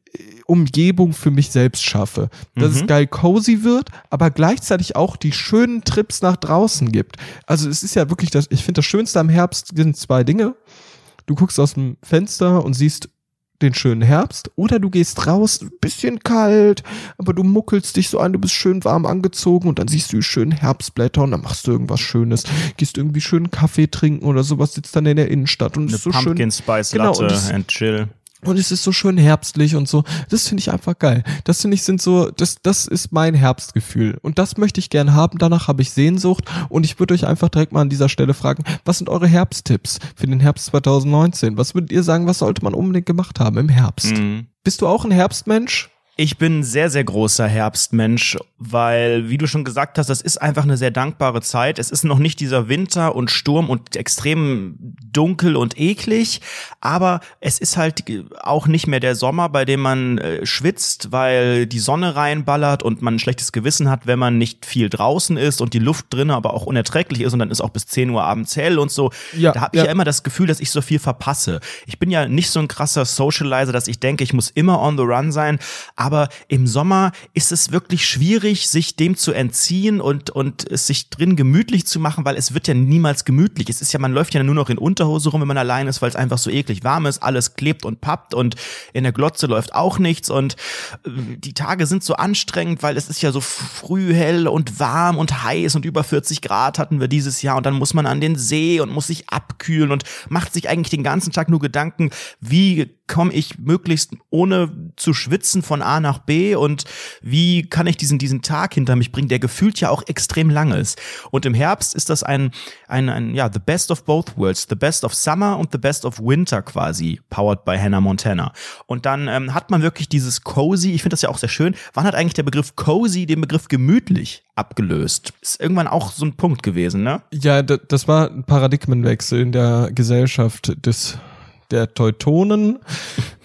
S2: Umgebung für mich selbst schaffe. Dass es
S1: Mhm.
S2: geil cozy wird, aber gleichzeitig auch die schönen Trips nach draußen gibt. Also es ist ja wirklich das, ich finde das Schönste am Herbst sind zwei Dinge. Du guckst aus dem Fenster und siehst den schönen Herbst oder du gehst raus, bisschen kalt, aber du muckelst dich so ein, du bist schön warm angezogen und dann siehst du die schönen Herbstblätter und dann machst du irgendwas Schönes, gehst irgendwie schön Kaffee trinken oder sowas, sitzt dann in der Innenstadt und
S1: Eine
S2: ist so
S1: Pumpkin
S2: schön
S1: Spice
S2: Genau,
S1: Latte
S2: das-
S1: and chill.
S2: Und es ist so schön herbstlich und so. Das finde ich einfach geil. Das finde ich sind so, das, das ist mein Herbstgefühl. Und das möchte ich gern haben. Danach habe ich Sehnsucht. Und ich würde euch einfach direkt mal an dieser Stelle fragen, was sind eure Herbsttipps für den Herbst 2019? Was würdet ihr sagen, was sollte man unbedingt gemacht haben im Herbst?
S1: Mhm.
S2: Bist du auch ein Herbstmensch?
S1: Ich bin ein sehr, sehr großer Herbstmensch, weil, wie du schon gesagt hast, das ist einfach eine sehr dankbare Zeit. Es ist noch nicht dieser Winter und Sturm und extrem dunkel und eklig, aber es ist halt auch nicht mehr der Sommer, bei dem man äh, schwitzt, weil die Sonne reinballert und man ein schlechtes Gewissen hat, wenn man nicht viel draußen ist und die Luft drinnen aber auch unerträglich ist und dann ist auch bis 10 Uhr abends hell und so.
S2: Ja,
S1: da habe ich
S2: ja.
S1: ja immer das Gefühl, dass ich so viel verpasse. Ich bin ja nicht so ein krasser Socializer, dass ich denke, ich muss immer on the run sein. Aber im Sommer ist es wirklich schwierig, schwierig, sich dem zu entziehen und, und es sich drin gemütlich zu machen, weil es wird ja niemals gemütlich. Es ist ja, man läuft ja nur noch in Unterhose rum, wenn man allein ist, weil es einfach so eklig warm ist, alles klebt und pappt und in der Glotze läuft auch nichts und äh, die Tage sind so anstrengend, weil es ist ja so früh hell und warm und heiß und über 40 Grad hatten wir dieses Jahr und dann muss man an den See und muss sich abkühlen und macht sich eigentlich den ganzen Tag nur Gedanken, wie komme ich möglichst ohne zu schwitzen von A nach B und wie kann ich diesen, diesen Tag hinter mich bringen, der gefühlt ja auch extrem lang ist. Und im Herbst ist das ein, ein, ein ja, the best of both worlds, the best of summer und the best of winter quasi, powered by Hannah Montana. Und dann ähm, hat man wirklich dieses cozy, ich finde das ja auch sehr schön, wann hat eigentlich der Begriff cozy den Begriff gemütlich abgelöst? Ist irgendwann auch so ein Punkt gewesen, ne?
S2: Ja, das war ein Paradigmenwechsel in der Gesellschaft des der Teutonen.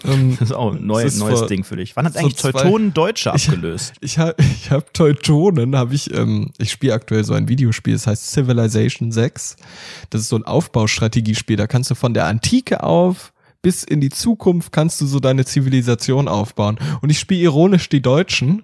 S1: Ähm, das ist auch ein neu, neues vor, Ding für dich. Wann hat so eigentlich Teutonen Deutsche abgelöst?
S2: Ich, habe ich hab Teutonen, habe ich, ähm, ich spiele aktuell so ein Videospiel, das heißt Civilization 6. Das ist so ein Aufbaustrategiespiel, da kannst du von der Antike auf bis in die Zukunft kannst du so deine Zivilisation aufbauen. Und ich spiele ironisch die Deutschen.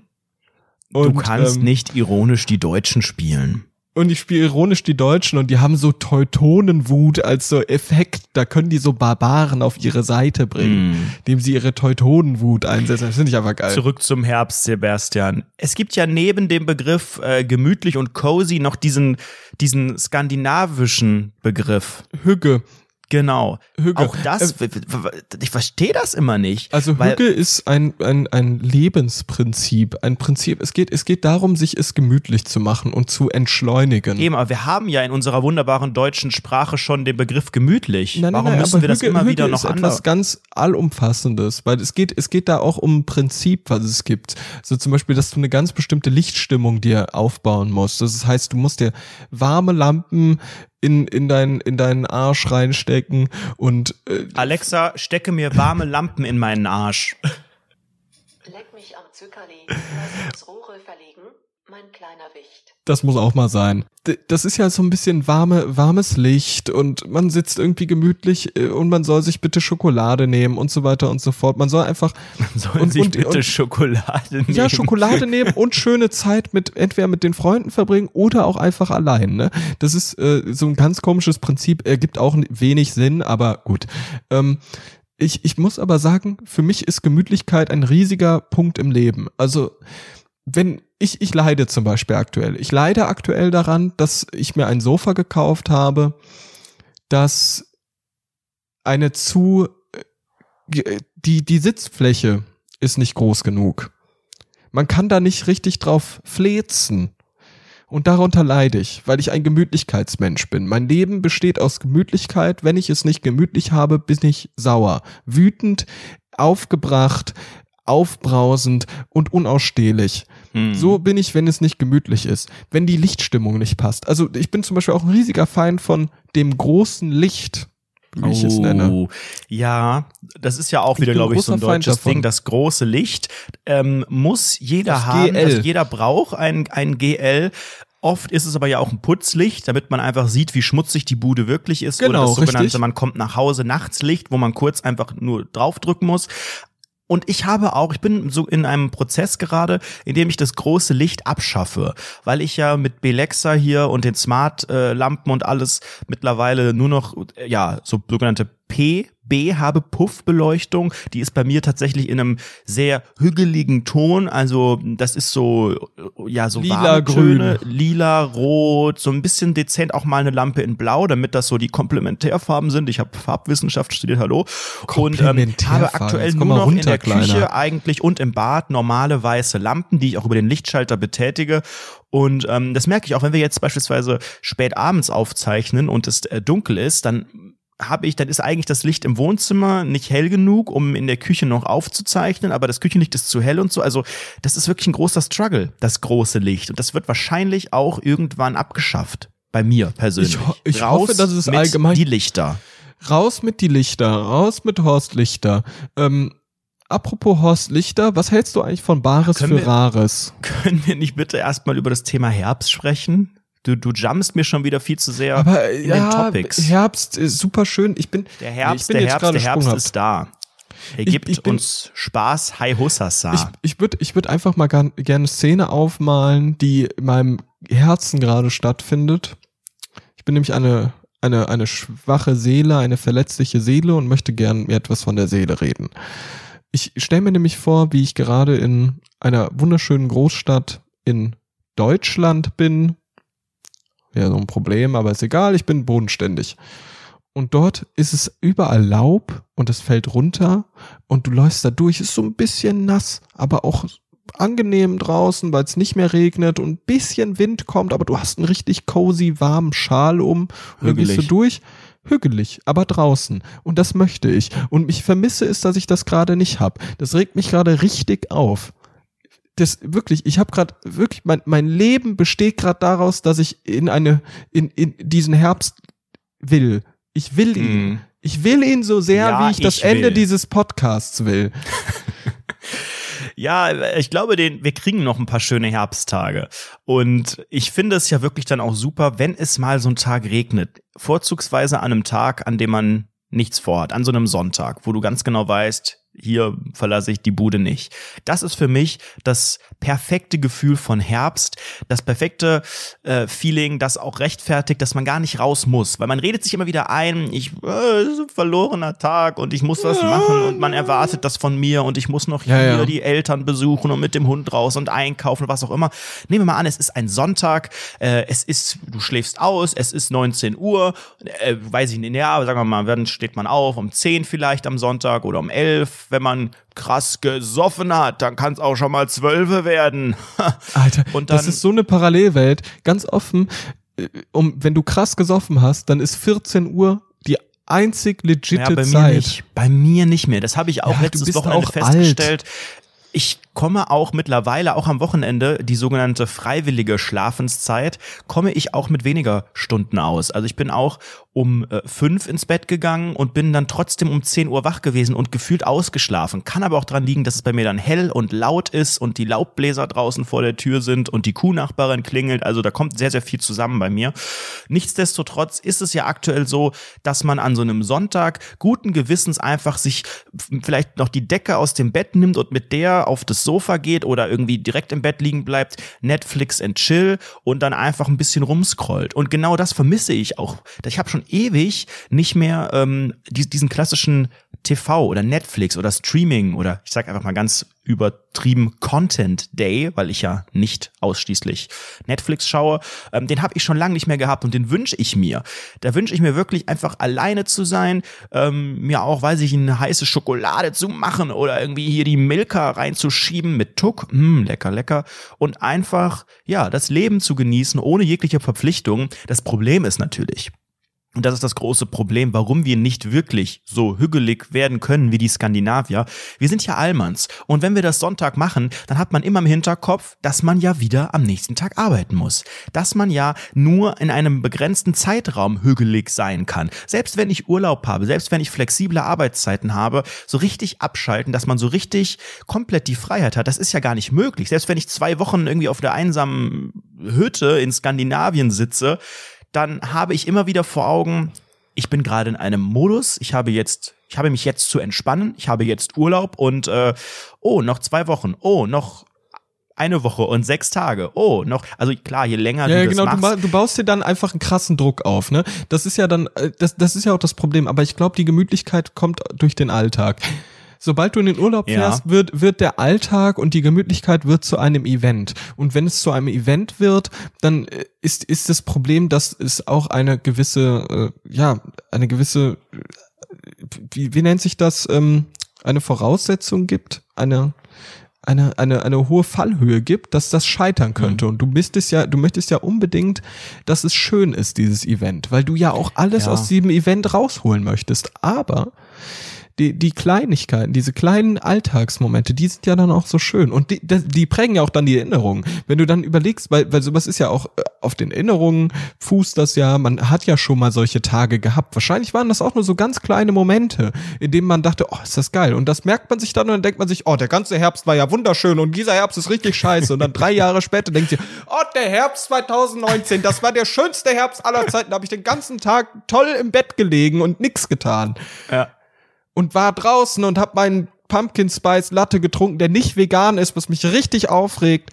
S1: Und, du kannst ähm, nicht ironisch die Deutschen spielen
S2: und ich spiele ironisch die Deutschen und die haben so Teutonenwut als so Effekt. Da können die so Barbaren auf ihre Seite bringen, mm. indem sie ihre Teutonenwut einsetzen. Das finde ich einfach geil.
S1: Zurück zum Herbst, Sebastian. Es gibt ja neben dem Begriff äh, gemütlich und cozy noch diesen, diesen skandinavischen Begriff.
S2: Hügge.
S1: Genau. Hügge. Auch das, äh, ich verstehe das immer nicht.
S2: Also Hügge ist ein, ein, ein Lebensprinzip, ein Prinzip. Es geht, es geht darum, sich es gemütlich zu machen und zu entschleunigen.
S1: Eben, aber wir haben ja in unserer wunderbaren deutschen Sprache schon den Begriff gemütlich. Nein, nein, Warum nein, müssen wir Hügge, das immer Hügge wieder noch
S2: ist etwas ganz allumfassendes, weil es geht, es geht da auch um ein Prinzip, was es gibt. So zum Beispiel, dass du eine ganz bestimmte Lichtstimmung dir aufbauen musst. Das heißt, du musst dir warme Lampen in, in, dein, in deinen Arsch reinstecken und
S1: äh, Alexa, stecke mir warme Lampen in meinen Arsch.
S2: Leck mich am uns Rohre verlegen, mein kleiner Wicht. Das muss auch mal sein. Das ist ja so ein bisschen warme, warmes Licht und man sitzt irgendwie gemütlich äh, und man soll sich bitte Schokolade nehmen und so weiter und so fort. Man soll einfach
S1: man soll und, sich und, bitte und, Schokolade nehmen.
S2: Ja, Schokolade nehmen und schöne Zeit mit entweder mit den Freunden verbringen oder auch einfach allein. Ne? Das ist äh, so ein ganz komisches Prinzip. Ergibt auch wenig Sinn, aber gut. Ähm, ich, ich muss aber sagen, für mich ist Gemütlichkeit ein riesiger Punkt im Leben. Also wenn ich, ich leide zum Beispiel aktuell. Ich leide aktuell daran, dass ich mir ein Sofa gekauft habe, das eine zu, äh, die, die Sitzfläche ist nicht groß genug. Man kann da nicht richtig drauf flezen. Und darunter leide ich, weil ich ein Gemütlichkeitsmensch bin. Mein Leben besteht aus Gemütlichkeit. Wenn ich es nicht gemütlich habe, bin ich sauer, wütend, aufgebracht, aufbrausend und unausstehlich. Hm. So bin ich, wenn es nicht gemütlich ist, wenn die Lichtstimmung nicht passt. Also ich bin zum Beispiel auch ein riesiger Feind von dem großen Licht wie ich es nenne. Oh,
S1: ja, das ist ja auch wieder, glaube ich, so ein deutsches Ding. Das große Licht ähm, muss jeder das haben. Also jeder braucht ein, ein GL. Oft ist es aber ja auch ein Putzlicht, damit man einfach sieht, wie schmutzig die Bude wirklich ist. Genau, oder das sogenannte, richtig. man kommt nach Hause, Nachtslicht, wo man kurz einfach nur draufdrücken muss. Und ich habe auch, ich bin so in einem Prozess gerade, in dem ich das große Licht abschaffe, weil ich ja mit Belexa hier und den Smart-Lampen und alles mittlerweile nur noch, ja, so sogenannte P B habe Puffbeleuchtung. Die ist bei mir tatsächlich in einem sehr hügeligen Ton. Also das ist so, ja, so
S2: lila, grün,
S1: lila, rot, so ein bisschen dezent auch mal eine Lampe in blau, damit das so die Komplementärfarben sind. Ich habe Farbwissenschaft studiert, hallo. Und ähm, habe aktuell nur noch runter, in der Küche kleiner. eigentlich und im Bad normale weiße Lampen, die ich auch über den Lichtschalter betätige. Und ähm, das merke ich auch, wenn wir jetzt beispielsweise spät abends aufzeichnen und es äh, dunkel ist, dann habe ich, dann ist eigentlich das Licht im Wohnzimmer nicht hell genug, um in der Küche noch aufzuzeichnen, aber das Küchenlicht ist zu hell und so. Also das ist wirklich ein großer Struggle, das große Licht. Und das wird wahrscheinlich auch irgendwann abgeschafft. Bei mir persönlich.
S2: Ich, ich hoffe, dass es allgemein.
S1: Die Lichter.
S2: Raus mit die Lichter, raus mit Horst Lichter. Ähm, apropos Horst Lichter, was hältst du eigentlich von Bares können für wir, Rares?
S1: Können wir nicht bitte erstmal über das Thema Herbst sprechen? Du, du jumpst mir schon wieder viel zu sehr
S2: Aber, in ja, den Topics. Herbst ist super schön. Ich bin,
S1: der Herbst, ich bin der Herbst, der Herbst ist da. Er
S2: Ich-
S1: gibt
S2: ich bin-
S1: uns Spaß, Hi Hussasa.
S2: Ich, ich würde ich würd einfach mal gern, gerne eine Szene aufmalen, die in meinem Herzen gerade stattfindet. Ich bin nämlich eine, eine, eine schwache Seele, eine verletzliche Seele und möchte gern mir etwas von der Seele reden. Ich stelle mir nämlich vor, wie ich gerade in einer wunderschönen Großstadt in Deutschland bin. Wäre so ein Problem, aber ist egal, ich bin bodenständig. Und dort ist es überall Laub und es fällt runter und du läufst da durch, ist so ein bisschen nass, aber auch angenehm draußen, weil es nicht mehr regnet und ein bisschen Wind kommt, aber du hast einen richtig cozy warmen Schal um und dann gehst du durch. Hügelig, aber draußen. Und das möchte ich. Und ich vermisse es, dass ich das gerade nicht hab. Das regt mich gerade richtig auf. Das wirklich, ich habe gerade wirklich mein mein Leben besteht gerade daraus, dass ich in eine in in diesen Herbst will. Ich will ihn.
S1: Mhm.
S2: Ich will ihn so sehr,
S1: Ja,
S2: wie ich das
S1: ich
S2: Ende
S1: will.
S2: dieses Podcasts will.
S1: Ja, ich glaube, den, wir kriegen noch ein paar schöne Herbsttage. Und ich finde es ja wirklich dann auch super, wenn es mal so einen Tag regnet. Vorzugsweise an einem Tag, an dem man nichts vorhat, an so einem Sonntag, wo du ganz genau weißt, hier verlasse ich die Bude nicht. Das ist für mich das perfekte Gefühl von Herbst, das perfekte äh, Feeling, das auch rechtfertigt, dass man gar nicht raus muss, weil man redet sich immer wieder ein, ich äh, ist ein verlorener Tag und ich muss was machen und man erwartet das von mir und ich muss noch
S2: Ja,
S1: hier
S2: ja.
S1: die Eltern besuchen und mit dem Hund raus und einkaufen, was auch immer. Nehmen wir mal an, es ist ein Sonntag, äh, es ist, du schläfst aus, es ist 19 Uhr, äh, weiß ich nicht, ja, aber sagen wir mal, dann steht man auf, um 10 vielleicht am Sonntag oder um 11, wenn man krass gesoffen hat, dann kann es auch schon mal 12 werden.
S2: Alter,
S1: Und
S2: das
S1: dann-
S2: ist so eine Parallelwelt. Ganz offen, äh, um, wenn du krass gesoffen hast, dann ist 14 Uhr die einzig legite
S1: Ja, bei mir
S2: Zeit.
S1: nicht. Bei mir nicht mehr. Das habe ich auch
S2: Ja,
S1: letztes Wochenende
S2: auch
S1: festgestellt. Ich komme auch mittlerweile, auch am Wochenende, die sogenannte freiwillige Schlafenszeit, komme ich auch mit weniger Stunden aus. Also ich bin auch um äh, fünf ins Bett gegangen und bin dann trotzdem um 10 Uhr wach gewesen und gefühlt ausgeschlafen. Kann aber auch dran liegen, dass es bei mir dann hell und laut ist und die Laubbläser draußen vor der Tür sind und die Kuhnachbarin klingelt. Also da kommt sehr, sehr viel zusammen bei mir. Nichtsdestotrotz ist es ja aktuell so, dass man an so einem Sonntag guten Gewissens einfach sich vielleicht noch die Decke aus dem Bett nimmt und mit der auf das Sofa geht oder irgendwie direkt im Bett liegen bleibt, Netflix and chill und dann einfach ein bisschen rumscrollt. Und genau das vermisse ich auch. Ich habe schon ewig nicht mehr ähm, die, diesen klassischen TV oder Netflix oder Streaming oder ich sag einfach mal ganz übertrieben Content Day, weil ich ja nicht ausschließlich Netflix schaue, ähm, den habe ich schon lange nicht mehr gehabt und den wünsche ich mir. Da wünsche ich mir wirklich einfach alleine zu sein, ähm, mir auch, weiß ich, eine heiße Schokolade zu machen oder irgendwie hier die Milka reinzuschieben mit Tuck, mm, lecker, lecker und einfach, ja, das Leben zu genießen ohne jegliche Verpflichtung. Das Problem ist natürlich, und das ist das große Problem, warum wir nicht wirklich so hügelig werden können wie die Skandinavier. Wir sind ja Allmanns. Und wenn wir das Sonntag machen, dann hat man immer im Hinterkopf, dass man ja wieder am nächsten Tag arbeiten muss. Dass man ja nur in einem begrenzten Zeitraum hügelig sein kann. Selbst wenn ich Urlaub habe, selbst wenn ich flexible Arbeitszeiten habe, so richtig abschalten, dass man so richtig komplett die Freiheit hat, das ist ja gar nicht möglich. Selbst wenn ich zwei Wochen irgendwie auf der einsamen Hütte in Skandinavien sitze, dann habe ich immer wieder vor Augen, ich bin gerade in einem Modus, ich habe jetzt, ich habe mich jetzt zu entspannen, ich habe jetzt Urlaub und äh, oh, noch zwei Wochen, oh, noch eine Woche und sechs Tage, oh, noch, also klar, je länger
S2: Ja,
S1: du das
S2: genau, du,
S1: machst,
S2: ma- du baust dir dann einfach einen krassen Druck auf, ne? Das ist ja dann, äh, das, das ist ja auch das Problem, aber ich glaube, die Gemütlichkeit kommt durch den Alltag. Sobald du in den Urlaub
S1: Ja.
S2: fährst, wird, wird der Alltag und die Gemütlichkeit wird zu einem Event. Und wenn es zu einem Event wird, dann äh, ist, ist das Problem, dass es auch eine gewisse, äh, ja, eine gewisse, äh, wie, wie nennt sich das, ähm, eine Voraussetzung gibt, eine, eine, eine, eine hohe Fallhöhe gibt, dass das scheitern könnte. Und du möchtest ja, du möchtest ja unbedingt, dass es schön ist, dieses Event, weil du ja auch alles
S1: Ja.
S2: aus diesem Event rausholen möchtest. Aber die, die Kleinigkeiten, diese kleinen Alltagsmomente, die sind ja dann auch so schön. Und die, die, prägen ja auch dann die Erinnerungen. Wenn du dann überlegst, weil, weil sowas ist ja auch äh, auf den Erinnerungen, fußt das ja, man hat ja schon mal solche Tage gehabt. Wahrscheinlich waren das auch nur so ganz kleine Momente, in denen man dachte, oh, ist das geil. Und das merkt man sich dann und dann denkt man sich, oh, der ganze Herbst war ja wunderschön und dieser Herbst ist richtig scheiße. Und dann drei Jahre später denkt ihr, oh, der Herbst 2019, das war der schönste Herbst aller Zeiten. Da habe ich den ganzen Tag toll im Bett gelegen und nix getan.
S1: ja.
S2: Und war draußen und hab meinen Pumpkin Spice Latte getrunken, der nicht vegan ist, was mich richtig aufregt.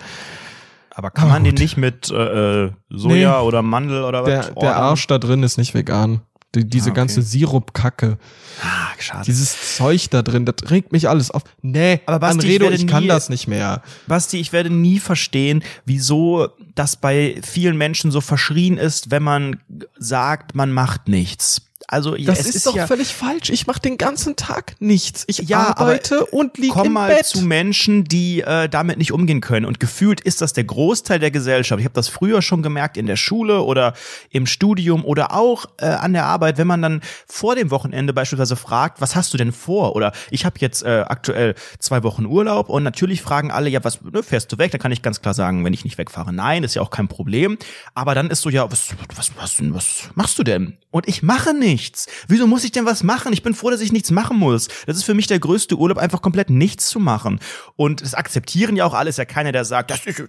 S1: Aber kann
S2: Oh,
S1: man den
S2: gut.
S1: nicht mit äh, äh, Soja
S2: Nee.
S1: oder Mandel oder
S2: Der,
S1: was?
S2: der
S1: ordern?
S2: Arsch da drin ist nicht vegan. Die, diese
S1: Ah, okay.
S2: ganze Sirup-Kacke,
S1: Ah, schade.
S2: dieses Zeug da drin, das regt mich alles auf. Nee,
S1: Aber Basti, ich
S2: Anredo,
S1: werde
S2: ich kann
S1: nie-
S2: das nicht mehr.
S1: Basti, ich werde nie verstehen, wieso das bei vielen Menschen so verschrien ist, wenn man sagt, man macht nichts. Also
S2: Das ist,
S1: ist
S2: doch
S1: ja,
S2: völlig falsch. Ich mache den ganzen Tag nichts. Ich
S1: Ja,
S2: arbeite und liege
S1: komm
S2: im
S1: mal
S2: Bett.
S1: zu Menschen, die äh, damit nicht umgehen können. Und gefühlt ist das der Großteil der Gesellschaft. Ich habe das früher schon gemerkt in der Schule oder im Studium oder auch äh, an der Arbeit, wenn man dann vor dem Wochenende beispielsweise fragt, was hast du denn vor? Oder ich habe jetzt äh, aktuell zwei Wochen Urlaub und natürlich fragen alle, ja, was ne, fährst du weg? Da kann ich ganz klar sagen, wenn ich nicht wegfahre, nein, ist ja auch kein Problem. Aber dann ist so, ja, was, was, was, was machst du denn? Und ich mache nichts. Wieso muss ich denn was machen? Ich bin froh, dass ich nichts machen muss. Das ist für mich der größte Urlaub, einfach komplett nichts zu machen. Und das akzeptieren ja auch alle. Ist ja keiner, der sagt, das ist,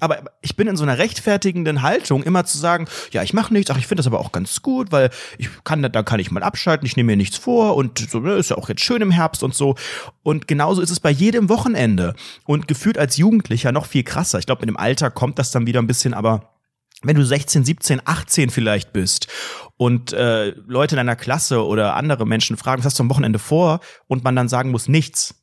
S1: aber ich bin in so einer rechtfertigenden Haltung, immer zu sagen, ja, ich mache nichts. Ach, ich finde das aber auch ganz gut, weil ich kann, da kann ich mal abschalten. Ich nehme mir nichts vor und so ne, ist ja auch jetzt schön im Herbst und so. Und genauso ist es bei jedem Wochenende. Und gefühlt als Jugendlicher noch viel krasser. Ich glaube, mit dem Alter kommt das dann wieder ein bisschen, aber wenn du 16, 17, 18 vielleicht bist und äh, Leute in deiner Klasse oder andere Menschen fragen, was hast du am Wochenende vor? Und man dann sagen muss nichts,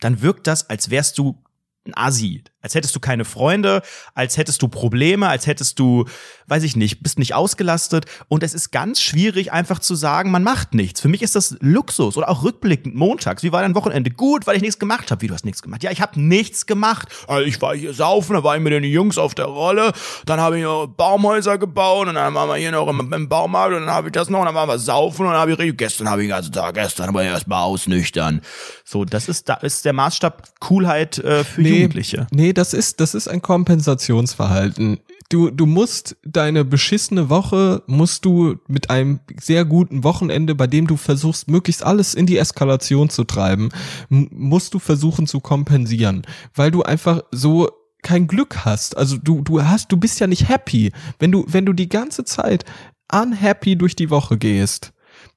S1: dann wirkt das, als wärst du ein Asi, als hättest du keine Freunde, als hättest du Probleme, als hättest du, weiß ich nicht, bist nicht ausgelastet und es ist ganz schwierig einfach zu sagen, man macht nichts. Für mich ist das Luxus oder auch rückblickend montags, wie war dein Wochenende? Gut, weil ich nichts gemacht habe. Wie du hast nichts gemacht? Ja, ich habe nichts gemacht. Also ich war hier saufen, da war ich mit den Jungs auf der Rolle, dann habe ich noch Baumhäuser gebaut und dann waren wir hier noch im, im Baumarkt und dann habe ich das noch und dann waren wir saufen und dann habe ich gestern habe ich den ganzen Tag gestern aber erst mal ausnüchtern. So, das ist da ist der Maßstab Coolheit äh, für Jugendliche.
S2: Nee, das ist, das ist ein Kompensationsverhalten. Du, du musst deine beschissene Woche, musst du mit einem sehr guten Wochenende, bei dem du versuchst, möglichst alles in die Eskalation zu treiben, musst du versuchen zu kompensieren, weil du einfach so kein Glück hast. Also du, du hast, du bist ja nicht happy. Wenn du, wenn du die ganze Zeit unhappy durch die Woche gehst,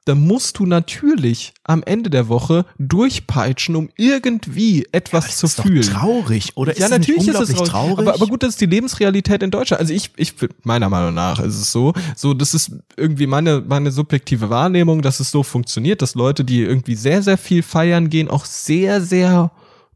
S2: dann musst du natürlich am Ende der Woche durchpeitschen, um irgendwie etwas
S1: Das
S2: zu
S1: ist
S2: fühlen.
S1: doch traurig, oder?
S2: Ja,
S1: ist das nicht
S2: natürlich ist es traurig.
S1: traurig.
S2: Aber, aber gut, das ist die Lebensrealität in Deutschland. Also ich, ich, meiner Meinung nach ist es so, so, das ist irgendwie meine, meine subjektive Wahrnehmung, dass es so funktioniert, dass Leute, die irgendwie sehr, sehr viel feiern gehen, auch sehr, sehr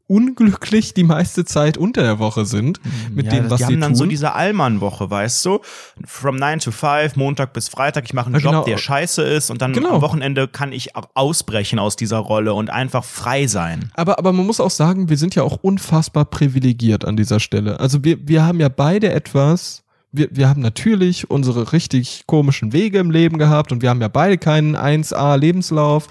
S2: unglücklich die meiste Zeit unter der Woche sind mit
S1: ja,
S2: dem, was
S1: die
S2: sie
S1: haben dann
S2: tun.
S1: so diese Allmann-Woche, weißt du? From 9 to 5, Montag bis Freitag, ich mache einen
S2: Ja,
S1: Job,
S2: genau.
S1: der scheiße ist und dann
S2: Genau.
S1: am Wochenende kann ich auch ausbrechen aus dieser Rolle und einfach frei sein.
S2: Aber, aber man muss auch sagen, wir sind ja auch unfassbar privilegiert an dieser Stelle. Also wir, wir haben ja beide etwas, wir, wir haben natürlich unsere richtig komischen Wege im Leben gehabt und wir haben ja beide keinen 1A-Lebenslauf,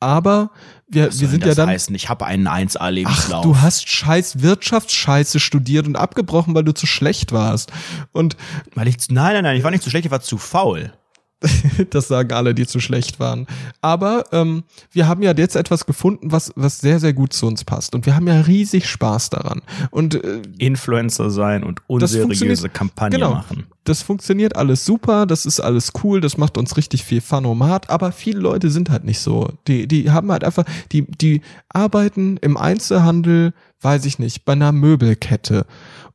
S2: aber wir, wir sind ja dann.
S1: heißen? Ich habe einen
S2: Ach,
S1: 1A-Lebenslauf.
S2: du hast scheiß Wirtschaftsscheiße studiert und abgebrochen, weil du zu schlecht warst. Und
S1: Weil ich, nein, nein, nein, ich war nicht zu schlecht, ich war zu faul.
S2: das sagen alle, die zu schlecht waren. Aber ähm, wir haben ja jetzt etwas gefunden, was, was sehr, sehr gut zu uns passt. Und wir haben ja riesig Spaß daran. Und äh,
S1: Influencer sein und unseriöse Kampagnen
S2: genau.
S1: machen.
S2: das funktioniert alles super, das ist alles cool, das macht uns richtig viel Fanomat, aber viele Leute sind halt nicht so. Die, die haben halt einfach, die, die arbeiten im Einzelhandel, weiß ich nicht, bei einer Möbelkette.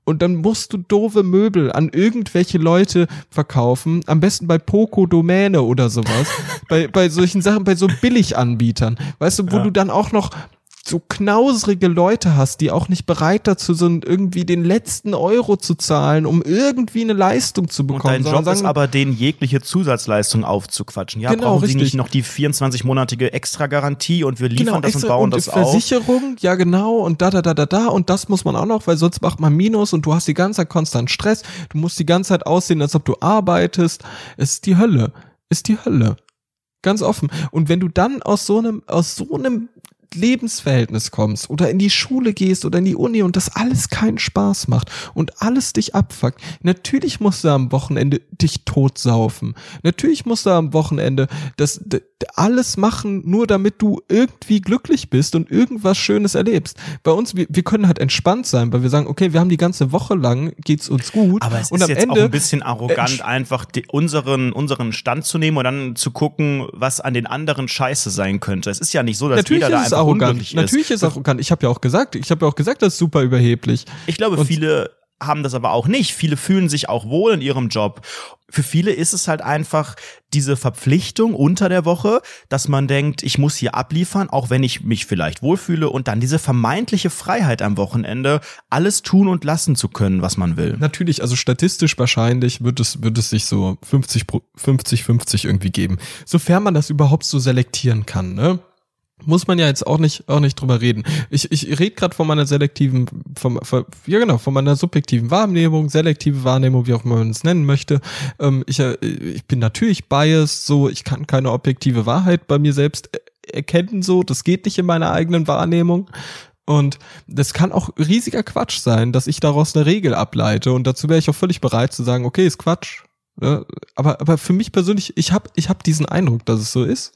S2: Und dann musst du doofe Möbel an irgendwelche Leute verkaufen, am besten bei Poco Domäne oder sowas, bei, bei solchen Sachen, bei so Billiganbietern, weißt du, wo
S1: Ja.
S2: du dann auch noch so knausrige Leute hast, die auch nicht bereit dazu sind, irgendwie den letzten Euro zu zahlen, um irgendwie eine Leistung zu
S1: Und
S2: bekommen.
S1: dein
S2: sondern
S1: Job ist
S2: sagen,
S1: aber, denen jegliche Zusatzleistung aufzuquatschen. Ja,
S2: Genau,
S1: brauchen sie
S2: richtig.
S1: nicht noch die 24-monatige Extra-Garantie und wir liefern das und
S2: extra-
S1: bauen das auf.
S2: Versicherung, ja genau, und da, da, da, da, da, und das muss man auch noch, weil sonst macht man Minus und du hast die ganze Zeit konstant Stress, du musst die ganze Zeit aussehen, als ob du arbeitest. Es ist die Hölle. Ist die Hölle. Ganz offen. Und wenn du dann aus so einem, aus so einem Lebensverhältnis kommst oder in die Schule gehst oder in die Uni und das alles keinen Spaß macht und alles dich abfuckt, natürlich musst du am Wochenende dich totsaufen. Natürlich musst du am Wochenende das, alles machen, nur damit du irgendwie glücklich bist und irgendwas Schönes erlebst. Bei uns, wir, wir können halt entspannt sein, weil wir sagen, okay, wir haben die ganze Woche lang, geht's uns gut.
S1: Aber es
S2: und
S1: ist
S2: am
S1: jetzt
S2: Ende,
S1: auch ein bisschen arrogant, einfach die, unseren, unseren Stand zu nehmen und dann zu gucken, was an den anderen scheiße sein könnte. Es ist ja nicht so, dass
S2: Natürlich
S1: jeder da
S2: ist
S1: einfach
S2: arrogant.
S1: unglücklich
S2: Natürlich ist es arrogant. Ich habe ja auch gesagt, ich habe ja auch gesagt, das ist super überheblich.
S1: Ich glaube,
S2: Und-
S1: viele haben das aber auch nicht. Viele fühlen sich auch wohl in ihrem Job. Für viele ist es halt einfach diese Verpflichtung unter der Woche, dass man denkt, ich muss hier abliefern, auch wenn ich mich vielleicht wohlfühle und dann diese vermeintliche Freiheit am Wochenende, alles tun und lassen zu können, was man will.
S2: Natürlich, also statistisch wahrscheinlich wird es, wird es sich so 50, pro- 50, 50 irgendwie geben. Sofern man das überhaupt so selektieren kann, ne? Muss man ja jetzt auch nicht, auch nicht drüber reden. Ich, ich rede gerade von meiner selektiven, vom, von, ja genau, von meiner subjektiven Wahrnehmung, selektive Wahrnehmung, wie auch immer man es nennen möchte. Ähm, ich, äh, ich bin natürlich biased, so, ich kann keine objektive Wahrheit bei mir selbst er- erkennen, so, das geht nicht in meiner eigenen Wahrnehmung. Und das kann auch riesiger Quatsch sein, dass ich daraus eine Regel ableite. Und dazu wäre ich auch völlig bereit zu sagen, okay, ist Quatsch. Ja, aber, aber für mich persönlich, ich habe ich hab diesen Eindruck, dass es so ist.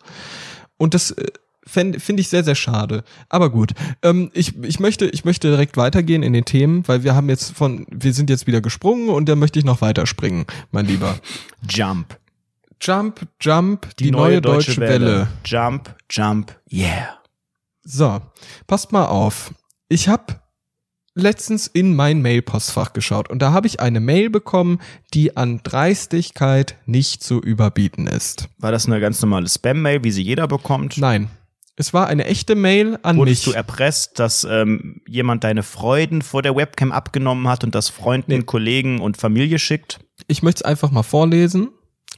S2: Und das äh, finde ich sehr, sehr schade. Aber gut, ähm, ich, ich, möchte, ich möchte direkt weitergehen in den Themen, weil wir haben jetzt von, wir sind jetzt wieder gesprungen und dann möchte ich noch weiterspringen, mein Lieber.
S1: Jump.
S2: Jump, Jump, die, neue, deutsche, Welle.
S1: Jump, jump, yeah.
S2: So, passt mal auf. Ich habe letztens in mein Mailpostfach geschaut und da habe ich eine Mail bekommen, die an Dreistigkeit nicht zu überbieten ist.
S1: War das eine ganz normale Spam-Mail, wie sie jeder bekommt?
S2: Nein, es war eine echte Mail an
S1: Wurdest du
S2: mich.
S1: erpresst, dass ähm, jemand deine Freuden vor der Webcam abgenommen hat und das Freunden,
S2: Nee.
S1: Kollegen und Familie schickt?
S2: Ich möchte es einfach mal vorlesen.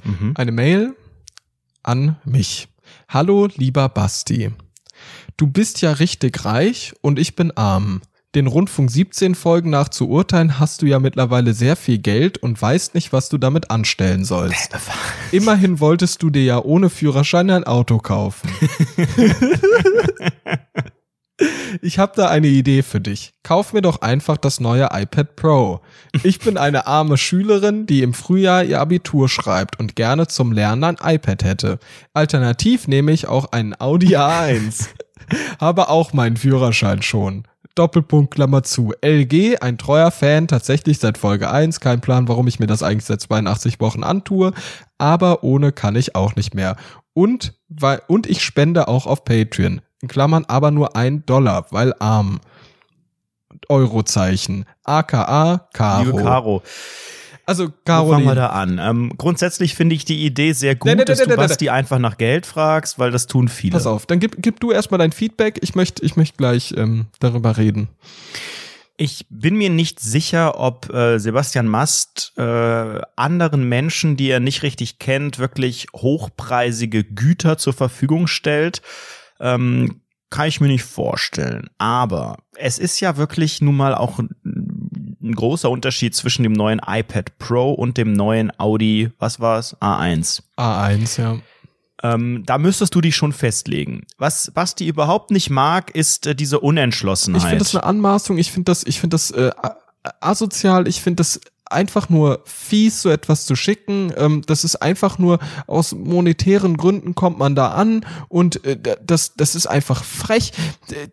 S1: Mhm.
S2: Eine Mail an mich. Hallo, lieber Basti. Du bist ja richtig reich und ich bin arm. Den Rundfunk 17 Folgen nach zu urteilen, hast du ja mittlerweile sehr viel Geld und weißt nicht, was du damit anstellen sollst. Immerhin wolltest du dir ja ohne Führerschein ein Auto kaufen. Ich habe da eine Idee für dich. Kauf mir doch einfach das neue iPad Pro. Ich bin eine arme Schülerin, die im Frühjahr ihr Abitur schreibt und gerne zum Lernen ein iPad hätte. Alternativ nehme ich auch einen Audi A1. Habe auch meinen Führerschein schon. Doppelpunkt Klammer zu. LG, ein treuer Fan, tatsächlich seit Folge 1. Kein Plan, warum ich mir das eigentlich seit 82 Wochen antue. Aber ohne kann ich auch nicht mehr. Und, weil, und ich spende auch auf Patreon. In Klammern aber nur ein Dollar, weil arm. Eurozeichen. AKA Caro.
S1: Liebe Caro,
S2: Also
S1: wo fangen wir
S2: Caroline.
S1: da an? Ähm, grundsätzlich finde ich die Idee sehr gut,
S2: Nee, nee,
S1: dass
S2: nee,
S1: du Basti einfach nach Geld fragst, weil das tun viele.
S2: Pass auf, dann gib, gib du erstmal dein Feedback. Ich möchte ich möchte gleich ähm, darüber reden.
S1: Ich bin mir nicht sicher, ob äh, Sebastian Mast äh, anderen Menschen, die er nicht richtig kennt, wirklich hochpreisige Güter zur Verfügung stellt. Ähm, kann ich mir nicht vorstellen. Aber es ist ja wirklich nun mal auch ein, großer Unterschied zwischen dem neuen iPad Pro und dem neuen Audi, was war es? A1.
S2: A1, ja.
S1: Ähm, da müsstest du dich schon festlegen. Was Basti überhaupt nicht mag, ist äh, diese Unentschlossenheit.
S2: Ich finde das eine Anmaßung, ich finde das, ich finde das äh, asozial, ich finde das einfach nur fies, so etwas zu schicken. Ähm, das ist einfach nur aus monetären Gründen kommt man da an und äh, da- das, das ist einfach frech.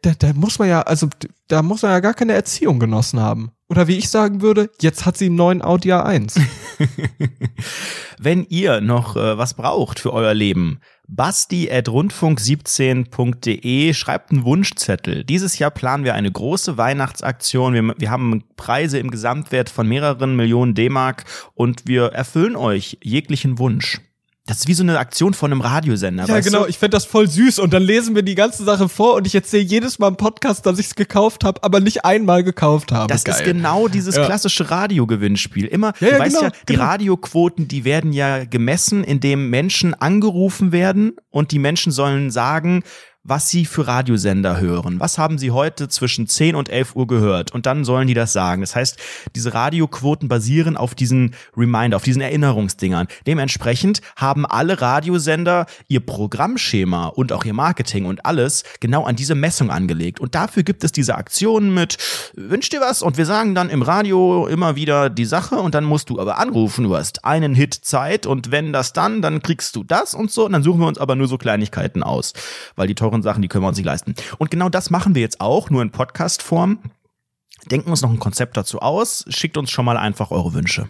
S2: Da, da muss man ja, also da muss man ja gar keine Erziehung genossen haben. Oder wie ich sagen würde, jetzt hat sie einen neuen Audi A1.
S1: Wenn ihr noch äh, was braucht für euer Leben, basti.rundfunk17.de schreibt einen Wunschzettel. Dieses Jahr planen wir eine große Weihnachtsaktion. Wir, wir haben Preise im Gesamtwert von mehreren Millionen D-Mark und wir erfüllen euch jeglichen Wunsch. Das ist wie so eine Aktion von einem Radiosender.
S2: Ja, genau,
S1: Du?
S2: ich fände das voll süß und dann lesen wir die ganze Sache vor und ich erzähle jedes Mal im Podcast, dass ich es gekauft habe, aber nicht einmal gekauft habe.
S1: Das
S2: Geil.
S1: ist genau dieses
S2: Ja.
S1: klassische Radiogewinnspiel. Immer,
S2: Ja, ja,
S1: du weißt
S2: genau,
S1: ja, die
S2: genau.
S1: Radioquoten, die werden ja gemessen, indem Menschen angerufen werden und die Menschen sollen sagen, was sie für Radiosender hören. Was haben sie heute zwischen 10 und 11 Uhr gehört? Und dann sollen die das sagen. Das heißt, diese Radioquoten basieren auf diesen Reminder, auf diesen Erinnerungsdingern. Dementsprechend haben alle Radiosender ihr Programmschema und auch ihr Marketing und alles genau an diese Messung angelegt. Und dafür gibt es diese Aktionen mit, wünsch dir was? Und wir sagen dann im Radio immer wieder die Sache und dann musst du aber anrufen. Du hast einen Hit Zeit und wenn das dann, dann kriegst du das und so. Und dann suchen wir uns aber nur so Kleinigkeiten aus, weil die teuren Sachen, die können wir uns nicht leisten. Und genau das machen wir jetzt auch, nur in Podcast-Form. Denken uns noch ein Konzept dazu aus. Schickt uns schon mal einfach eure Wünsche.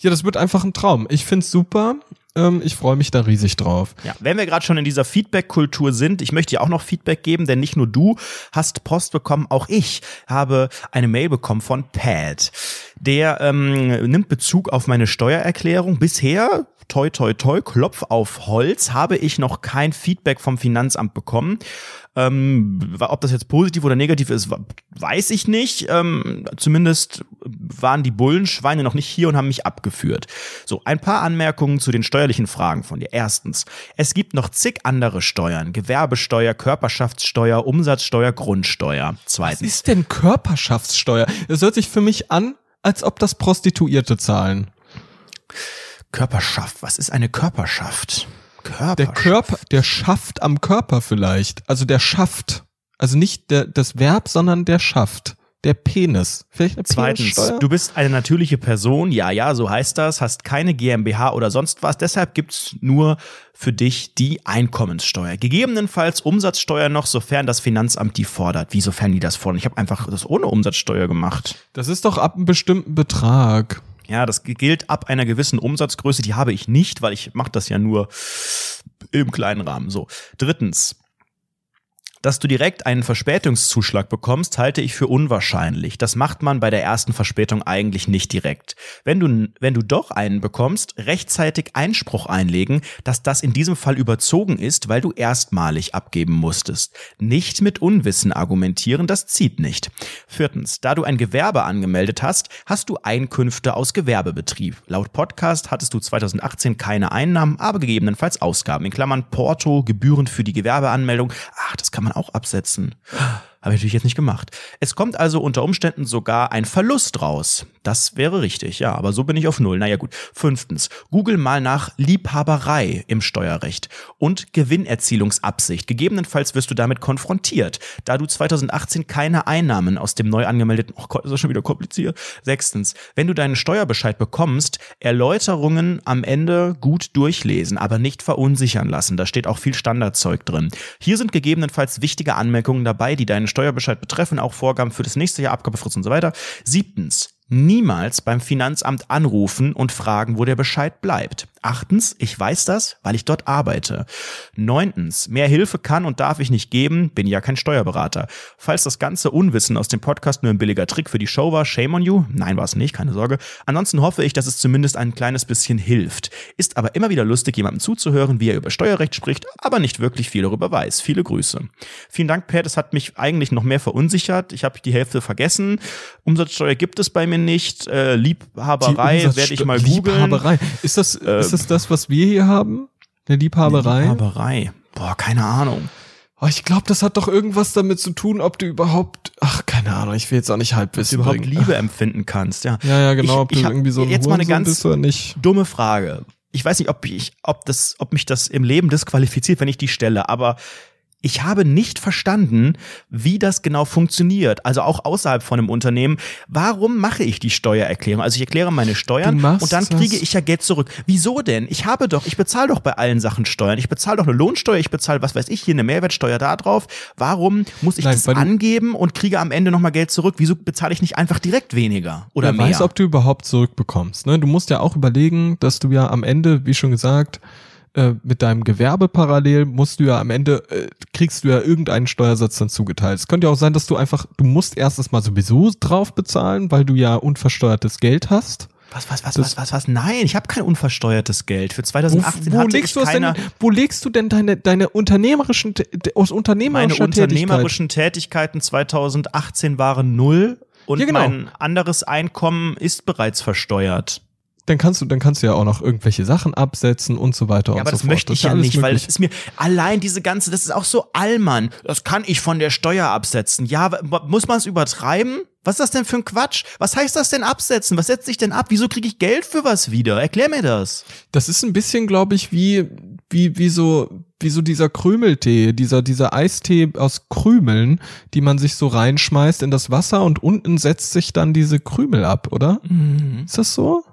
S2: Ja, das wird einfach ein Traum. Ich find's super. Ähm, ich freue mich da riesig drauf.
S1: Ja, wenn wir gerade schon in dieser Feedback-Kultur sind, ich möchte dir auch noch Feedback geben, denn nicht nur du hast Post bekommen, auch ich habe eine Mail bekommen von Pat. Der ähm, nimmt Bezug auf meine Steuererklärung. Bisher toi toi toi, Klopf auf Holz, habe ich noch kein Feedback vom Finanzamt bekommen. Ähm, ob das jetzt positiv oder negativ ist, weiß ich nicht. Ähm, zumindest waren die Bullenschweine noch nicht hier und haben mich abgeführt. So, ein paar Anmerkungen zu den steuerlichen Fragen von dir. Erstens, es gibt noch zig andere Steuern. Gewerbesteuer, Körperschaftssteuer, Umsatzsteuer, Grundsteuer. Zweitens.
S2: Was ist denn Körperschaftssteuer? Das hört sich für mich an, als ob das Prostituierte zahlen.
S1: Körperschaft. Was ist eine Körperschaft?
S2: Körperschaft. Der Körper, der schafft am Körper vielleicht. Also der schafft. Also nicht der, das Verb, sondern der schafft. Der Penis.
S1: Vielleicht eine Zweitens, du bist eine natürliche Person, ja, ja, so heißt das, hast keine GmbH oder sonst was, deshalb gibt's nur für dich die Einkommenssteuer. Gegebenenfalls Umsatzsteuer noch, sofern das Finanzamt die fordert. Wie sofern die das fordern? Ich habe einfach das ohne Umsatzsteuer gemacht.
S2: Das ist doch ab einem bestimmten Betrag.
S1: Ja, das gilt ab einer gewissen Umsatzgröße, die habe ich nicht, weil ich mache das ja nur im kleinen Rahmen. So. Drittens, dass du direkt einen Verspätungszuschlag bekommst, halte ich für unwahrscheinlich. Das macht man bei der ersten Verspätung eigentlich nicht direkt. Wenn du, wenn du doch einen bekommst, rechtzeitig Einspruch einlegen, dass das in diesem Fall überzogen ist, weil du erstmalig abgeben musstest. Nicht mit Unwissen argumentieren, das zieht nicht. Viertens, da du ein Gewerbe angemeldet hast, hast du Einkünfte aus Gewerbebetrieb. Laut Podcast hattest du 2018 keine Einnahmen, aber gegebenenfalls Ausgaben. In Klammern Porto, Gebühren für die Gewerbeanmeldung. Ach, das kann man auch absetzen. Habe ich natürlich jetzt nicht gemacht. Es kommt also unter Umständen sogar ein Verlust raus. Das wäre richtig, ja, aber so bin ich auf Null. Naja gut. Fünftens, google mal nach Liebhaberei im Steuerrecht und Gewinnerzielungsabsicht. Gegebenenfalls wirst du damit konfrontiert, da du 2018 keine Einnahmen aus dem neu angemeldeten, oh Gott, ist das schon wieder kompliziert. Sechstens, wenn du deinen Steuerbescheid bekommst, Erläuterungen am Ende gut durchlesen, aber nicht verunsichern lassen. Da steht auch viel Standardzeug drin. Hier sind gegebenenfalls wichtige Anmerkungen dabei, die deinen Steuerbescheid betreffen, auch Vorgaben für das nächste Jahr, Abgabefrist und so weiter. Siebtens, niemals beim Finanzamt anrufen und fragen, wo der Bescheid bleibt. Achtens, ich weiß das, weil ich dort arbeite. Neuntens, mehr Hilfe kann und darf ich nicht geben, bin ja kein Steuerberater. Falls das ganze Unwissen aus dem Podcast nur ein billiger Trick für die Show war, shame on you. Nein, war es nicht, keine Sorge. Ansonsten hoffe ich, dass es zumindest ein kleines bisschen hilft. Ist aber immer wieder lustig, jemandem zuzuhören, wie er über Steuerrecht spricht, aber nicht wirklich viel darüber weiß. Viele Grüße. Vielen Dank, Pat. Es hat mich eigentlich noch mehr verunsichert. Ich habe die Hälfte vergessen. Umsatzsteuer gibt es bei mir nicht. Äh, Liebhaberei werde ich mal googeln. Liebhaberei.
S2: Ist das, äh, ist das das, was wir hier haben? Eine Liebhaberei? Eine
S1: Liebhaberei. Boah, keine Ahnung.
S2: Oh, ich glaube, das hat doch irgendwas damit zu tun, ob du überhaupt, ach, keine Ahnung, ich will jetzt auch nicht halb wissen.
S1: Ob du überhaupt Liebe empfinden kannst, ja.
S2: Ja, ja, genau, ich, ob du irgendwie so
S1: ein Jetzt mal eine ganz dumme Frage. Ich weiß nicht, ob ich, ob das, ob mich das im Leben disqualifiziert, wenn ich die stelle, aber ich habe nicht verstanden, wie das genau funktioniert. Also auch außerhalb von einem Unternehmen. Warum mache ich die Steuererklärung? Also ich erkläre meine Steuern und dann kriege ich ja Geld zurück. Wieso denn? Ich habe doch, ich bezahle doch bei allen Sachen Steuern. Ich bezahle doch eine Lohnsteuer, ich bezahle, was weiß ich, hier eine Mehrwertsteuer da drauf. Warum muss ich Nein, das angeben und kriege am Ende nochmal Geld zurück? Wieso bezahle ich nicht einfach direkt weniger oder Wer mehr? weiß,
S2: ob du überhaupt zurückbekommst. Ne? Du musst ja auch überlegen, dass du ja am Ende, wie schon gesagt, äh, mit deinem Gewerbe parallel musst du ja am Ende, äh, kriegst du ja irgendeinen Steuersatz dann zugeteilt. Es könnte ja auch sein, dass du einfach, du musst erstens mal sowieso drauf bezahlen, weil du ja unversteuertes Geld hast.
S1: Was, was, was, das, was, was, was? Nein, ich habe kein unversteuertes Geld. Für 2018 wo, wo legst
S2: ich
S1: keine,
S2: denn, Wo legst du denn deine, deine unternehmerischen, aus unternehmerischen
S1: Meine unternehmerischen Tätigkeiten 2018 waren null und ja, genau. mein anderes Einkommen ist bereits versteuert.
S2: Dann kannst du, dann kannst du ja auch noch irgendwelche Sachen absetzen und so weiter
S1: Ja,
S2: und
S1: aber
S2: so
S1: das
S2: fort.
S1: möchte ich ja nicht, weil
S2: möglich.
S1: es ist mir allein diese ganze, das ist auch so Allmann. Das kann ich von der Steuer absetzen. Ja, muss man es übertreiben? Was ist das denn für ein Quatsch? Was heißt das denn absetzen? Was setzt sich denn ab? Wieso kriege ich Geld für was wieder? Erklär mir das.
S2: Das ist ein bisschen, glaube ich, wie, wie, wie so, wie so dieser Krümeltee, dieser, dieser Eistee aus Krümeln, die man sich so reinschmeißt in das Wasser und unten setzt sich dann diese Krümel ab, oder? Ist das so?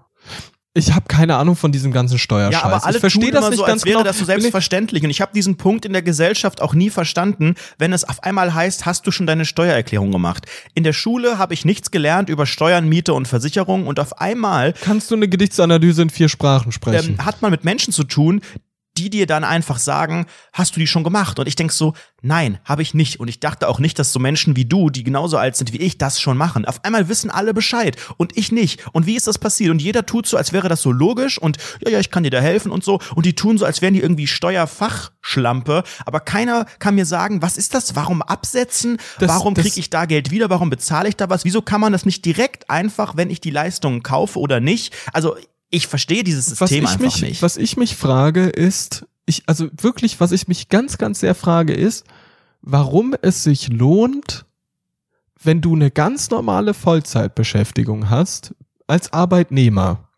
S2: Ich habe keine Ahnung von diesem ganzen Steuerscheiß.
S1: Ja, aber alle
S2: ich verstehe das nicht
S1: so,
S2: ganz
S1: als wäre
S2: genau.
S1: das so selbstverständlich. Und ich habe diesen Punkt in der Gesellschaft auch nie verstanden, wenn es auf einmal heißt, hast du schon deine Steuererklärung gemacht? In der Schule habe ich nichts gelernt über Steuern, Miete und Versicherung und auf einmal
S2: Kannst du eine Gedichtsanalyse in vier Sprachen sprechen?
S1: ähm, hat man mit Menschen zu tun, die dir dann einfach sagen, hast du die schon gemacht? Und ich denk so, nein, habe ich nicht. Und ich dachte auch nicht, dass so Menschen wie du, die genauso alt sind wie ich, das schon machen. Auf einmal wissen alle Bescheid und ich nicht. Und wie ist das passiert? Und jeder tut so, als wäre das so logisch und ja, ja, ich kann dir da helfen und so. Und die tun so, als wären die irgendwie Steuerfachschlampe. Aber keiner kann mir sagen, was ist das? Warum absetzen?
S2: Das-
S1: Warum kriege ich da Geld wieder? Warum bezahle ich da was? Wieso kann man das nicht direkt einfach, wenn ich die Leistungen kaufe oder nicht? Also ich verstehe dieses
S2: was
S1: System
S2: ich
S1: einfach
S2: mich,
S1: nicht.
S2: Was ich mich frage ist, ich, also wirklich, was ich mich ganz, ganz sehr frage ist, warum es sich lohnt, wenn du eine ganz normale Vollzeitbeschäftigung hast, als Arbeitnehmer,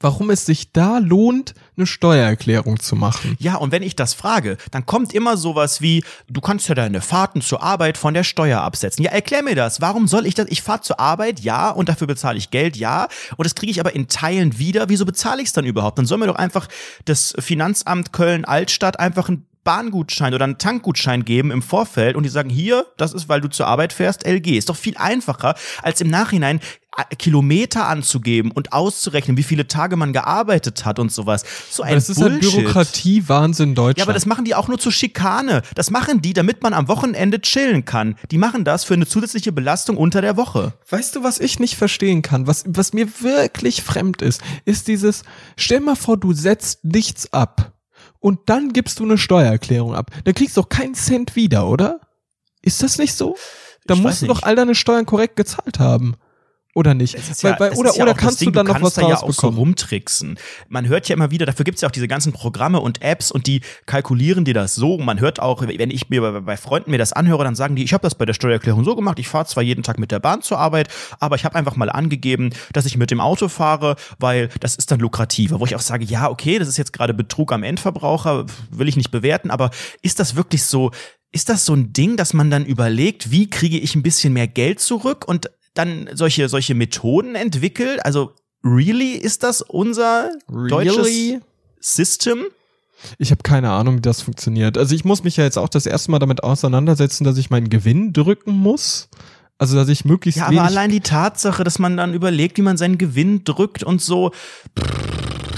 S2: warum es sich da lohnt, eine Steuererklärung zu machen.
S1: Ja, und wenn ich das frage, dann kommt immer sowas wie, du kannst ja deine Fahrten zur Arbeit von der Steuer absetzen. Ja, erklär mir das. Warum soll ich das? Ich fahre zur Arbeit, ja, und dafür bezahle ich Geld, ja, und das kriege ich aber in Teilen wieder. Wieso bezahle ich es dann überhaupt? Dann soll mir doch einfach das Finanzamt Köln-Altstadt einfach ein Bahngutschein oder einen Tankgutschein geben im Vorfeld und die sagen, hier, das ist, weil du zur Arbeit fährst, LG. Ist doch viel einfacher, als im Nachhinein Kilometer anzugeben und auszurechnen, wie viele Tage man gearbeitet hat und sowas. So ein
S2: Aber das ist
S1: Bullshit.
S2: Bürokratie-Wahnsinn Deutschland.
S1: Ja, aber das machen die auch nur zur Schikane. Das machen die, damit man am Wochenende chillen kann. Die machen das für eine zusätzliche Belastung unter der Woche.
S2: Weißt du, was ich nicht verstehen kann, was, was mir wirklich fremd ist, ist dieses, stell mal vor, du setzt nichts ab und dann gibst du eine Steuererklärung ab. Dann kriegst du doch keinen Cent wieder, oder? Ist das nicht so? Da musst du doch all deine Steuern korrekt gezahlt haben. Oder nicht? Weil,
S1: ja-
S2: weil,
S1: es
S2: oder
S1: ja
S2: oder kannst
S1: Ding,
S2: du dann noch
S1: kannst
S2: was
S1: da ja auch so rumtricksen. Man hört ja immer wieder, dafür gibt's ja auch diese ganzen Programme und Apps und die kalkulieren dir das so. Man hört auch, wenn ich mir bei, bei Freunden mir das anhöre, dann sagen die, ich habe das bei der Steuererklärung so gemacht, ich fahre zwar jeden Tag mit der Bahn zur Arbeit, aber ich habe einfach mal angegeben, dass ich mit dem Auto fahre, weil das ist dann lukrativer. Wo ich auch sage, ja, okay, das ist jetzt gerade Betrug am Endverbraucher, will ich nicht bewerten, aber ist das wirklich so, ist das so ein Ding, dass man dann überlegt, wie kriege ich ein bisschen mehr Geld zurück und dann solche, solche Methoden entwickelt? Also, really ist das unser deutsches System?
S2: Ich habe keine Ahnung, wie das funktioniert. Also ich muss mich ja jetzt auch das erste Mal damit auseinandersetzen, dass ich meinen Gewinn drücken muss. Also dass ich möglichst
S1: Ja, aber allein die Tatsache, dass man dann überlegt, wie man seinen Gewinn drückt und so,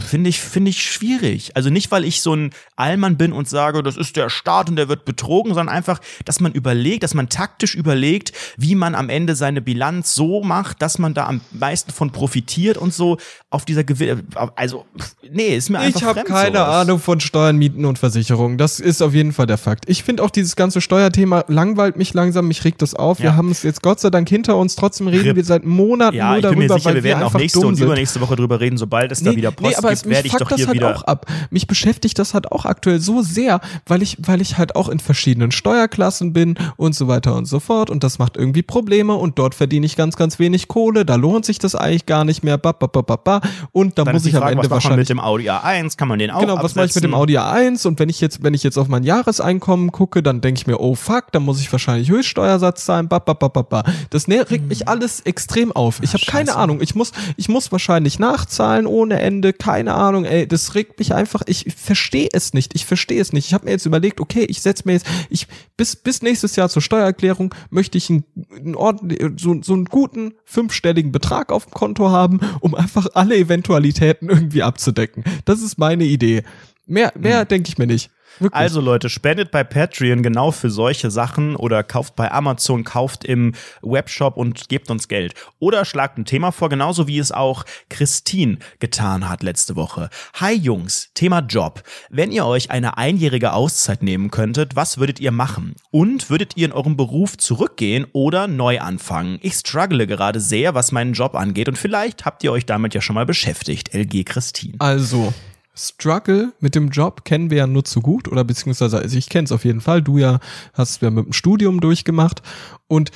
S1: finde ich, finde ich schwierig. Also nicht, weil ich so ein Allmann bin und sage, das ist der Staat und der wird betrogen, sondern einfach, dass man überlegt, dass man taktisch überlegt, wie man am Ende seine Bilanz so macht, dass man da am meisten von profitiert und so auf dieser Gewinn, also, nee, ist mir einfach
S2: Ich habe keine
S1: sowas.
S2: Ahnung von Steuern, Mieten und Versicherungen. Das ist auf jeden Fall der Fakt. Ich finde auch dieses ganze Steuerthema langweilt mich langsam, mich regt das auf. Wir
S1: Ja.
S2: haben es jetzt Gott sei Dank hinter uns. Trotzdem reden
S1: Rip.
S2: wir seit Monaten
S1: Ja,
S2: nur
S1: ich bin
S2: darüber,
S1: mir sicher,
S2: weil
S1: wir werden auch nächste und übernächste Woche drüber reden. Sobald es da wieder Post
S2: aber es,
S1: gibt,
S2: mich
S1: ich
S2: fuckt das halt auch ab. Mich beschäftigt das halt auch aktuell so sehr, weil ich, weil ich halt auch in verschiedenen Steuerklassen bin und so weiter und so fort und das macht irgendwie Probleme und dort verdiene ich ganz, ganz wenig Kohle, da lohnt sich das eigentlich gar nicht mehr, ba, ba, ba, ba, ba. und da
S1: Dann
S2: muss ich am
S1: Frage,
S2: Ende
S1: was
S2: wahrscheinlich
S1: mit dem Audi A1? Kann man den auch
S2: Genau, was mache ich mit dem
S1: absetzen?
S2: Audi A1 und wenn ich jetzt, wenn ich jetzt auf mein Jahreseinkommen gucke, dann denke ich mir, oh fuck, dann muss ich wahrscheinlich Höchststeuersatz zahlen, ba, ba, ba, ba, ba. Das ne, regt mich alles extrem auf. Ich habe keine. Ahnung, ich muss, ich muss wahrscheinlich nachzahlen ohne Ende, keine Ahnung, ey, das regt mich einfach, ich verstehe es nicht, ich verstehe es nicht. Ich habe mir jetzt überlegt, okay, ich setze mir jetzt, ich, bis, bis nächstes Jahr zur Steuererklärung möchte ich einen, einen so, so einen guten fünfstelligen Betrag auf dem Konto haben, um einfach alle Eventualitäten irgendwie abzudecken. Das ist meine Idee. Mehr, mehr denke ich mir nicht. Wirklich.
S1: Also Leute, spendet bei Patreon genau für solche Sachen oder kauft bei Amazon, kauft im Webshop und gebt uns Geld. Oder schlagt ein Thema vor, genauso wie es auch Christine getan hat letzte Woche. Hi Jungs, Thema Job. Wenn ihr euch eine einjährige Auszeit nehmen könntet, was würdet ihr machen? Und würdet ihr in eurem Beruf zurückgehen oder neu anfangen? Ich struggle gerade sehr, was meinen Job angeht und vielleicht habt ihr euch damit ja schon mal beschäftigt. LG Christine.
S2: Also, Struggle mit dem Job kennen wir ja nur zu gut oder beziehungsweise also ich kenne es auf jeden Fall. Du ja hast ja mit dem Studium durchgemacht und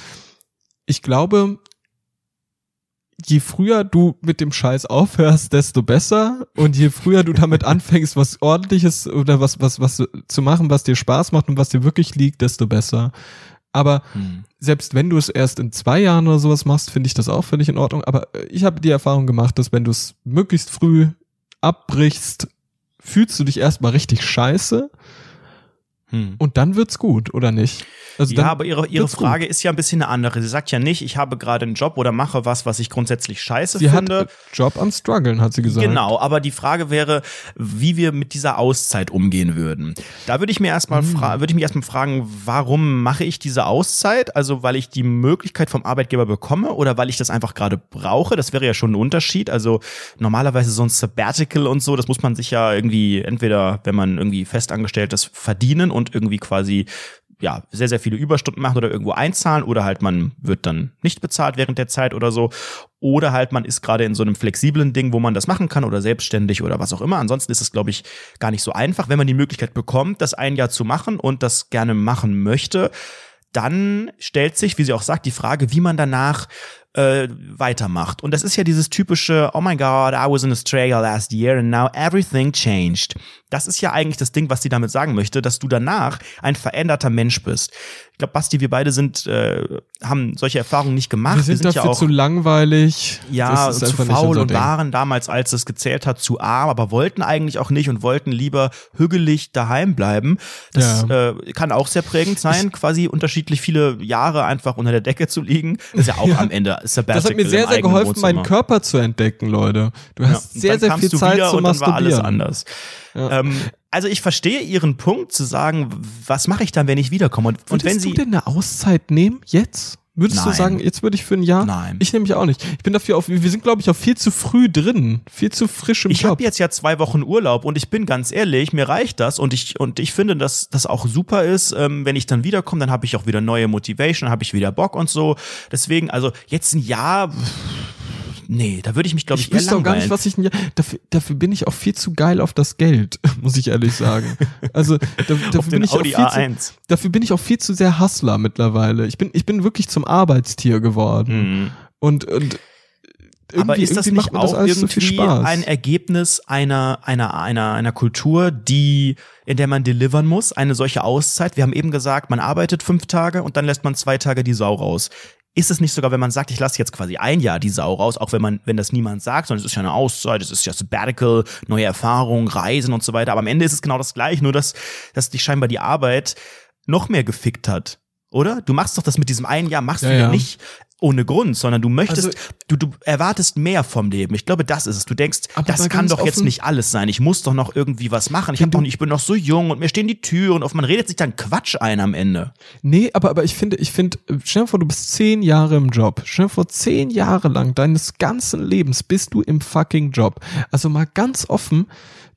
S2: ich glaube, je früher du mit dem Scheiß aufhörst, desto besser und je früher du damit anfängst, was ordentliches oder was was was zu machen, was dir Spaß macht und was dir wirklich liegt, desto besser. Aber
S1: Hm.
S2: selbst wenn du es erst in zwei Jahren oder sowas machst, finde ich das auch völlig in Ordnung. Aber äh, ich habe die Erfahrung gemacht, dass wenn du es möglichst früh abbrichst, fühlst du dich erstmal richtig scheiße
S1: Hm.
S2: und dann wird's gut, oder nicht? Also
S1: ja, aber ihre, ihre
S2: wird's gut.
S1: Frage ist ja ein bisschen eine andere. Sie sagt ja nicht, ich habe gerade einen Job oder mache was, was ich grundsätzlich scheiße
S2: Sie hat
S1: finde.
S2: äh, Job am struggeln, hat sie gesagt.
S1: Genau, aber die Frage wäre, wie wir mit dieser Auszeit umgehen würden. Da würde ich mir erstmal
S2: Hm.
S1: würde ich mich erstmal fragen, warum mache ich diese Auszeit? Also, weil ich die Möglichkeit vom Arbeitgeber bekomme oder weil ich das einfach gerade brauche? Das wäre ja schon ein Unterschied. Also, normalerweise so ein Sabbatical und so, das muss man sich ja irgendwie entweder, wenn man irgendwie festangestellt ist, verdienen und irgendwie quasi ja, sehr, sehr viele Überstunden machen oder irgendwo einzahlen oder halt man wird dann nicht bezahlt während der Zeit oder so. Oder halt man ist gerade in so einem flexiblen Ding, wo man das machen kann oder selbstständig oder was auch immer. Ansonsten ist es, glaube ich, gar nicht so einfach. Wenn man die Möglichkeit bekommt, das ein Jahr zu machen und das gerne machen möchte, dann stellt sich, wie sie auch sagt, die Frage, wie man danach äh, weitermacht. Und das ist ja dieses typische, oh my God, I was in Australia last year and now everything changed. Das ist ja eigentlich das Ding, was sie damit sagen möchte, dass du danach ein veränderter Mensch bist. Ich glaube, Basti, wir beide sind, äh, haben solche Erfahrungen nicht gemacht.
S2: Wir sind, dafür
S1: ja auch
S2: zu langweilig.
S1: ja,
S2: ist
S1: zu faul und
S2: Ding.
S1: waren damals, als es gezählt hat, zu arm, aber wollten eigentlich auch nicht und wollten lieber hügelig daheim bleiben. Das äh, kann auch sehr prägend sein, quasi unterschiedlich viele Jahre einfach unter der Decke zu liegen. Das ist ja auch am Ende Sabbatical
S2: Das hat mir sehr, sehr geholfen, meinen
S1: Wohnzimmer.
S2: Körper zu entdecken, Leute. Du
S1: Ja,
S2: hast
S1: und
S2: sehr, sehr viel Zeit zu
S1: und dann war alles
S2: masturbieren.
S1: anders. Ähm, also ich verstehe ihren Punkt zu sagen, was mache ich dann, wenn ich wiederkomme? Und, und wenn sie
S2: du denn eine Auszeit nehmen? Jetzt? Würdest du
S1: Nein.
S2: sagen, jetzt würde ich für ein Jahr?
S1: Nein.
S2: Ich nämlich auch nicht. Ich bin dafür auf, wir sind glaube ich auch viel zu früh drin. Viel zu frisch im
S1: Ich
S2: Job.
S1: habe jetzt ja zwei Wochen Urlaub und ich bin ganz ehrlich, mir reicht das und ich und ich finde, dass das auch super ist, ähm, wenn ich dann wiederkomme, dann habe ich auch wieder neue Motivation, habe ich wieder Bock und so. Deswegen, also jetzt ein Jahr, pff, nee, da würde ich mich glaube ich,
S2: ich wüsste auch gar nicht, was ich dafür, dafür bin ich auch viel zu geil auf das Geld, muss ich ehrlich sagen. Also da, dafür bin ich auch
S1: Audi
S2: viel zu,
S1: A1.
S2: dafür bin ich auch viel zu sehr Hustler mittlerweile. Ich bin, ich bin wirklich zum Arbeitstier geworden.
S1: Mhm.
S2: Und, und irgendwie,
S1: Aber ist das nicht
S2: macht das
S1: auch
S2: viel
S1: irgendwie ein Ergebnis einer, einer, einer, einer Kultur, die, in der man delivern muss, eine solche Auszeit? Wir haben eben gesagt, man arbeitet fünf Tage und dann lässt man zwei Tage die Sau raus. Ist es nicht sogar, wenn man sagt, ich lasse jetzt quasi ein Jahr die Sau raus, auch wenn man, wenn das niemand sagt, sondern es ist ja eine Auszeit, es ist ja Sabbatical, neue Erfahrungen, Reisen und so weiter. Aber am Ende ist es genau das gleiche, nur dass, dass dich scheinbar die Arbeit noch mehr gefickt hat. Oder? Du machst doch das mit diesem einen Jahr, machst
S2: Ja,
S1: du ja
S2: ja.
S1: nicht ohne Grund, sondern du möchtest,
S2: Also-
S1: du, du erwartest mehr vom Leben. Ich glaube, das ist es. Du denkst, das kann doch jetzt nicht alles sein. Ich muss doch noch irgendwie was machen. Ich hab doch
S2: du-
S1: nicht, ich bin noch so jung und mir stehen die Türen auf. Man redet sich dann Quatsch ein am Ende.
S2: Nee, aber, aber ich finde, ich finde, stell dir vor, du bist zehn Jahre im Job. Stell dir vor, zehn Jahre lang deines ganzen Lebens bist du im fucking Job. Also mal ganz offen,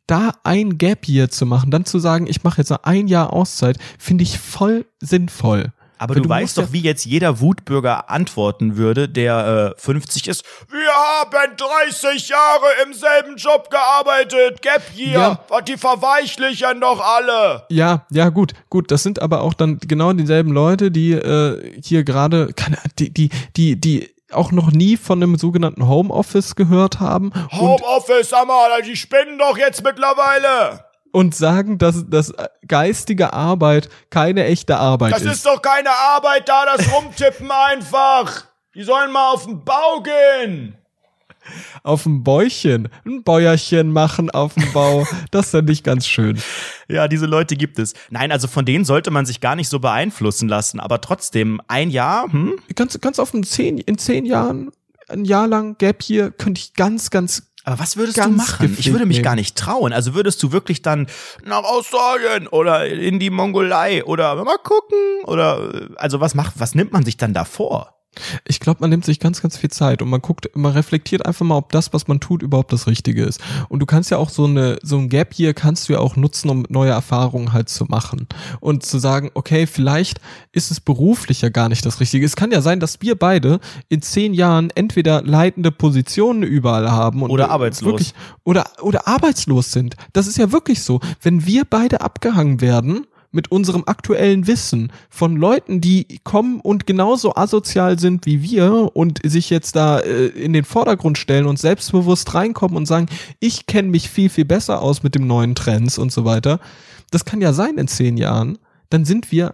S2: da ein Gap Year zu machen, dann zu sagen, ich mache jetzt ein Jahr Auszeit, finde ich voll sinnvoll.
S1: Aber du,
S2: du
S1: weißt doch, wie jetzt jeder Wutbürger antworten würde, der äh, 50 ist. Wir haben 30 Jahre im selben Job gearbeitet. Gap Year.
S2: Ja.
S1: Die verweichlichen doch alle.
S2: Ja, ja, gut, gut. Das sind aber auch dann genau dieselben Leute, die äh, hier gerade, keine- die, die, die, die auch noch nie von einem sogenannten Homeoffice gehört haben
S1: Homeoffice, sag mal, die spinnen doch jetzt mittlerweile.
S2: Und sagen, dass, dass geistige Arbeit keine echte Arbeit
S1: Das
S2: ist.
S1: ist doch keine Arbeit da, das Rumtippen einfach. Die sollen mal auf den Bau gehen.
S2: Auf dem Bäuchchen, ein Bäuerchen machen auf dem Bau. Das ist nicht ganz schön.
S1: Ja, diese Leute gibt es. Nein, also von denen sollte man sich gar nicht so beeinflussen lassen. Aber trotzdem, ein Jahr, hm?
S2: Ganz, ganz offen, zehn, in zehn Jahren, ein Jahr lang Gap hier, könnte ich ganz, ganz
S1: Aber was würdest du
S2: Ganz
S1: machen? Ich würde mich
S2: nehmen.
S1: gar nicht trauen. Also würdest du wirklich dann nach Australien oder in die Mongolei oder mal gucken oder also was macht, was nimmt man sich dann da vor?
S2: Ich glaube, man nimmt sich ganz, ganz viel Zeit und man guckt, man reflektiert einfach mal, ob das, was man tut, überhaupt das Richtige ist. Und du kannst ja auch so eine, so ein Gap hier kannst du ja auch nutzen, um neue Erfahrungen halt zu machen und zu sagen, okay, vielleicht ist es beruflich ja gar nicht das Richtige. Es kann ja sein, dass wir beide in zehn Jahren entweder leitende Positionen überall haben und
S1: Oder arbeitslos.
S2: Wirklich, oder, oder arbeitslos sind. Das ist ja wirklich so. Wenn wir beide abgehangen werden, mit unserem aktuellen Wissen von Leuten, die kommen und genauso asozial sind wie wir und sich jetzt da äh, in den Vordergrund stellen und selbstbewusst reinkommen und sagen, ich kenne mich viel, viel besser aus mit dem neuen Trends und so weiter. Das kann ja sein in zehn Jahren. Dann sind wir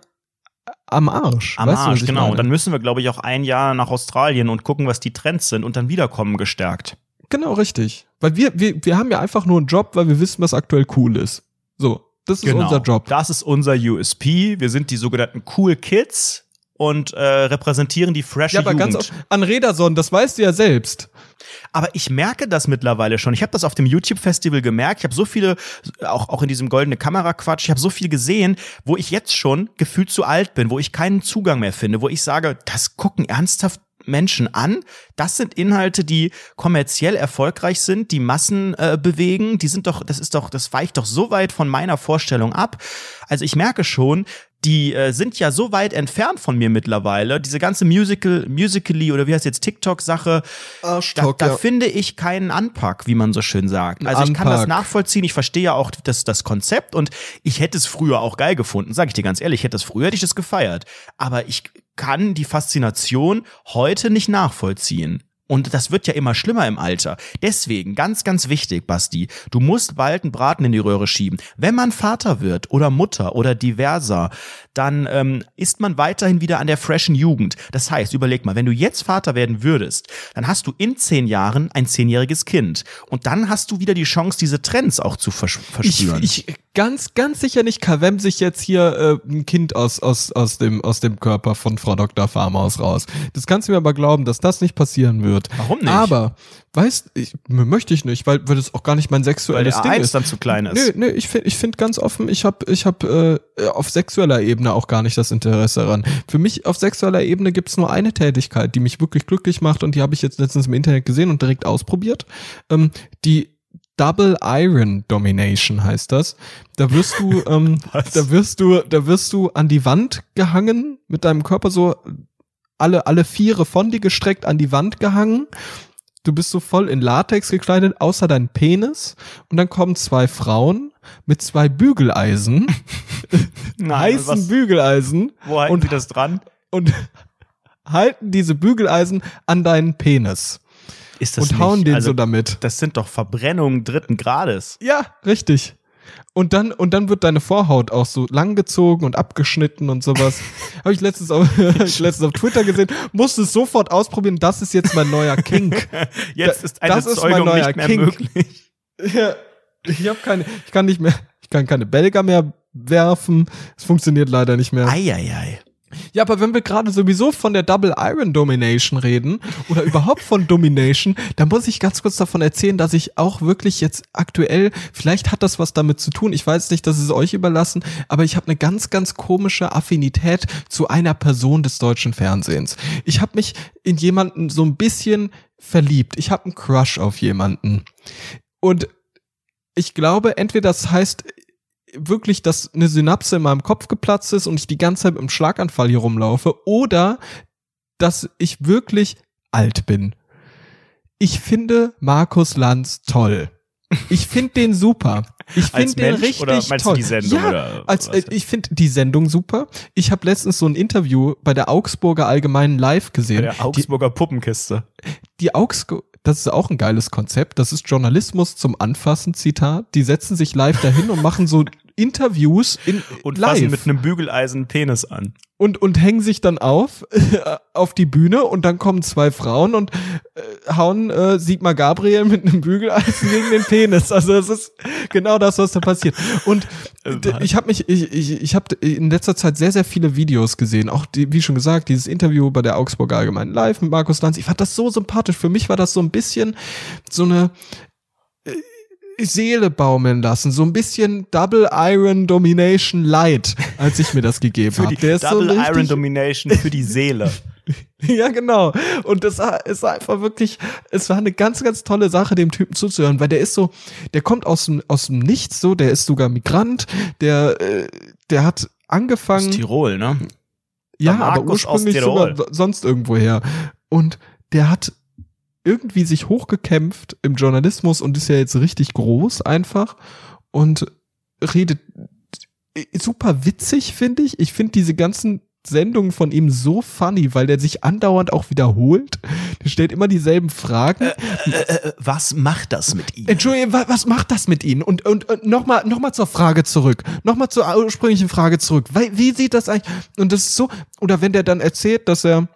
S2: am Arsch.
S1: Am
S2: Weißt du,
S1: Arsch,
S2: ich
S1: genau.
S2: meine?
S1: Dann müssen wir, glaube ich, auch ein Jahr nach Australien und gucken, was die Trends sind und dann wiederkommen gestärkt.
S2: Genau, richtig. Weil wir, wir, wir haben ja einfach nur einen Job, weil wir wissen, was aktuell cool ist. So, das ist
S1: Genau.
S2: unser Job.
S1: Das ist unser USP. Wir sind die sogenannten Cool Kids und äh, repräsentieren die frische
S2: Ja, aber
S1: Jugend.
S2: ganz oft, an Rederson, das weißt du ja selbst.
S1: Aber ich merke das mittlerweile schon. Ich habe das auf dem YouTube-Festival gemerkt. Ich habe so viele, auch, auch in diesem goldene Kamera-Quatsch, ich habe so viel gesehen, wo ich jetzt schon gefühlt zu alt bin, wo ich keinen Zugang mehr finde, wo ich sage, das gucken ernsthaft Menschen an. Das sind Inhalte, die kommerziell erfolgreich sind, die Massen äh, bewegen. Die sind doch, das ist doch, das weicht doch so weit von meiner Vorstellung ab. Also ich merke schon, die äh, sind ja so weit entfernt von mir mittlerweile. Diese ganze Musical, Musically oder wie heißt jetzt TikTok-Sache, da,
S2: Arschtalk,
S1: da
S2: ja.
S1: finde ich keinen Anpack, wie man so schön sagt. Also ich kann das
S2: Anpack.
S1: nachvollziehen, ich verstehe ja auch das, das Konzept und ich hätte es früher auch geil gefunden, sage ich dir ganz ehrlich, ich hätte es früher hätte ich das gefeiert. Aber ich kann die Faszination heute nicht nachvollziehen. Und das wird ja immer schlimmer im Alter. Deswegen, ganz, ganz wichtig, Basti, du musst bald einen Braten in die Röhre schieben. Wenn man Vater wird oder Mutter oder diverser, dann ähm, ist man weiterhin wieder an der freshen Jugend. Das heißt, überleg mal, wenn du jetzt Vater werden würdest, dann hast du in zehn Jahren ein zehnjähriges Kind. Und dann hast du wieder die Chance, diese Trends auch zu vers
S2: Ich,
S1: verspüren.
S2: ich ganz, ganz sicher nicht kawem sich jetzt hier äh, ein Kind aus, aus, aus, dem, aus dem Körper von Frau Dr. Farmaus raus. Das kannst du mir aber glauben, dass das nicht passieren wird.
S1: Warum nicht?
S2: Aber, weißt, ich, möchte ich nicht, weil, weil das auch gar nicht mein
S1: weil
S2: sexuelles
S1: der
S2: Ding
S1: A1
S2: ist.
S1: dann zu klein ist.
S2: Nö, nö, ich finde ich find ganz offen, ich habe ich hab, äh, auf sexueller Ebene auch gar nicht das Interesse daran. Für mich auf sexueller Ebene gibt's nur eine Tätigkeit, die mich wirklich glücklich macht und die habe ich jetzt letztens im Internet gesehen und direkt ausprobiert. Ähm, die Double Iron Domination heißt das. Da wirst du, ähm, da wirst du, da wirst du an die Wand gehangen, mit deinem Körper so alle, alle Viere von dir gestreckt an die Wand gehangen. Du bist so voll in Latex gekleidet, außer dein Penis. Und dann kommen zwei Frauen mit zwei Bügeleisen, heißen
S1: was,
S2: Bügeleisen
S1: wo halten
S2: und-
S1: die das dran?
S2: und halten diese Bügeleisen an deinen Penis
S1: Ist das
S2: und hauen
S1: nicht,
S2: den
S1: also,
S2: so damit.
S1: Das sind doch Verbrennungen dritten Grades.
S2: Ja, richtig. Und dann, und dann wird deine Vorhaut auch so langgezogen und abgeschnitten und sowas. Habe ich letztens auf, hab ich letztens auf Twitter gesehen, musste es sofort ausprobieren, das ist jetzt mein neuer Kink.
S1: Jetzt ist eine
S2: das ist mein neuer
S1: nicht mehr
S2: Kink.
S1: möglich.
S2: Ja, ich habe keine, ich kann nicht mehr, ich kann keine Belger mehr werfen. Es funktioniert leider nicht mehr.
S1: Eieiei.
S2: Ja, aber wenn wir gerade sowieso von der Double Iron Domination reden oder überhaupt von Domination, dann muss ich ganz kurz davon erzählen, dass ich auch wirklich jetzt aktuell, vielleicht hat das was damit zu tun, ich weiß nicht, das ist euch überlassen, aber ich habe eine ganz, ganz komische Affinität zu einer Person des deutschen Fernsehens. Ich habe mich in jemanden so ein bisschen verliebt. Ich habe einen Crush auf jemanden. Und ich glaube, entweder das heißt wirklich, dass eine Synapse in meinem Kopf geplatzt ist und ich die ganze Zeit einem Schlaganfall hier rumlaufe oder dass ich wirklich alt bin. Ich finde Markus Lanz toll. Ich finde den super. Ich finde den richtig
S1: oder meinst du
S2: toll.
S1: die Sendung
S2: ja,
S1: oder
S2: als, äh, ich finde die Sendung super. Ich habe letztens so ein Interview bei der Augsburger Allgemeinen Live
S1: Bei
S2: gesehen.
S1: der Augsburger Puppenkiste.
S2: Die Augsburg, das ist auch ein geiles Konzept. Das ist Journalismus zum Anfassen, Zitat. Die setzen sich live dahin und machen so Interviews in
S1: Und
S2: live
S1: fassen mit einem Bügeleisen Penis an.
S2: und und hängen sich dann auf auf die Bühne und dann kommen zwei Frauen und äh, hauen äh, Sigmar Gabriel mit einem Bügeleisen gegen den Penis. Also es ist genau das, was da passiert. Und
S1: Äh,
S2: ich habe mich, ich, ich, ich habe in letzter Zeit sehr, sehr viele Videos gesehen. Auch die, wie schon gesagt, dieses Interview bei der Augsburger Allgemeinen Live mit Markus Lanz. Ich fand das so sympathisch. Für mich war das so ein bisschen so eine Seele baumeln lassen. So ein bisschen Double Iron Domination Light, als ich mir das gegeben habe.
S1: Double
S2: so
S1: Iron Domination für die Seele.
S2: Ja, genau. Und das war- ist einfach wirklich, es war eine ganz, ganz tolle Sache, dem Typen zuzuhören, weil der ist so, der kommt aus dem, aus dem Nichts so, der ist sogar Migrant, der, äh, der hat
S1: Aus
S2: angefangen,
S1: Tirol, ne?
S2: ja, aber
S1: aus
S2: ursprünglich sogar so- sonst irgendwo her. Und der hat irgendwie sich hochgekämpft im Journalismus und ist ja jetzt richtig groß einfach und redet äh, super witzig, finde ich. Ich finde diese ganzen Sendungen von ihm so funny, weil der sich andauernd auch wiederholt. Der stellt immer dieselben Fragen.
S1: Äh, äh, was macht das mit ihm?
S2: Entschuldigung, wa- was macht das mit Ihnen? Und, und, und nochmal noch mal zur Frage zurück. Nochmal zur ursprünglichen Frage zurück. Weil, wie sieht das eigentlich? Und das ist so, oder wenn der dann erzählt, dass er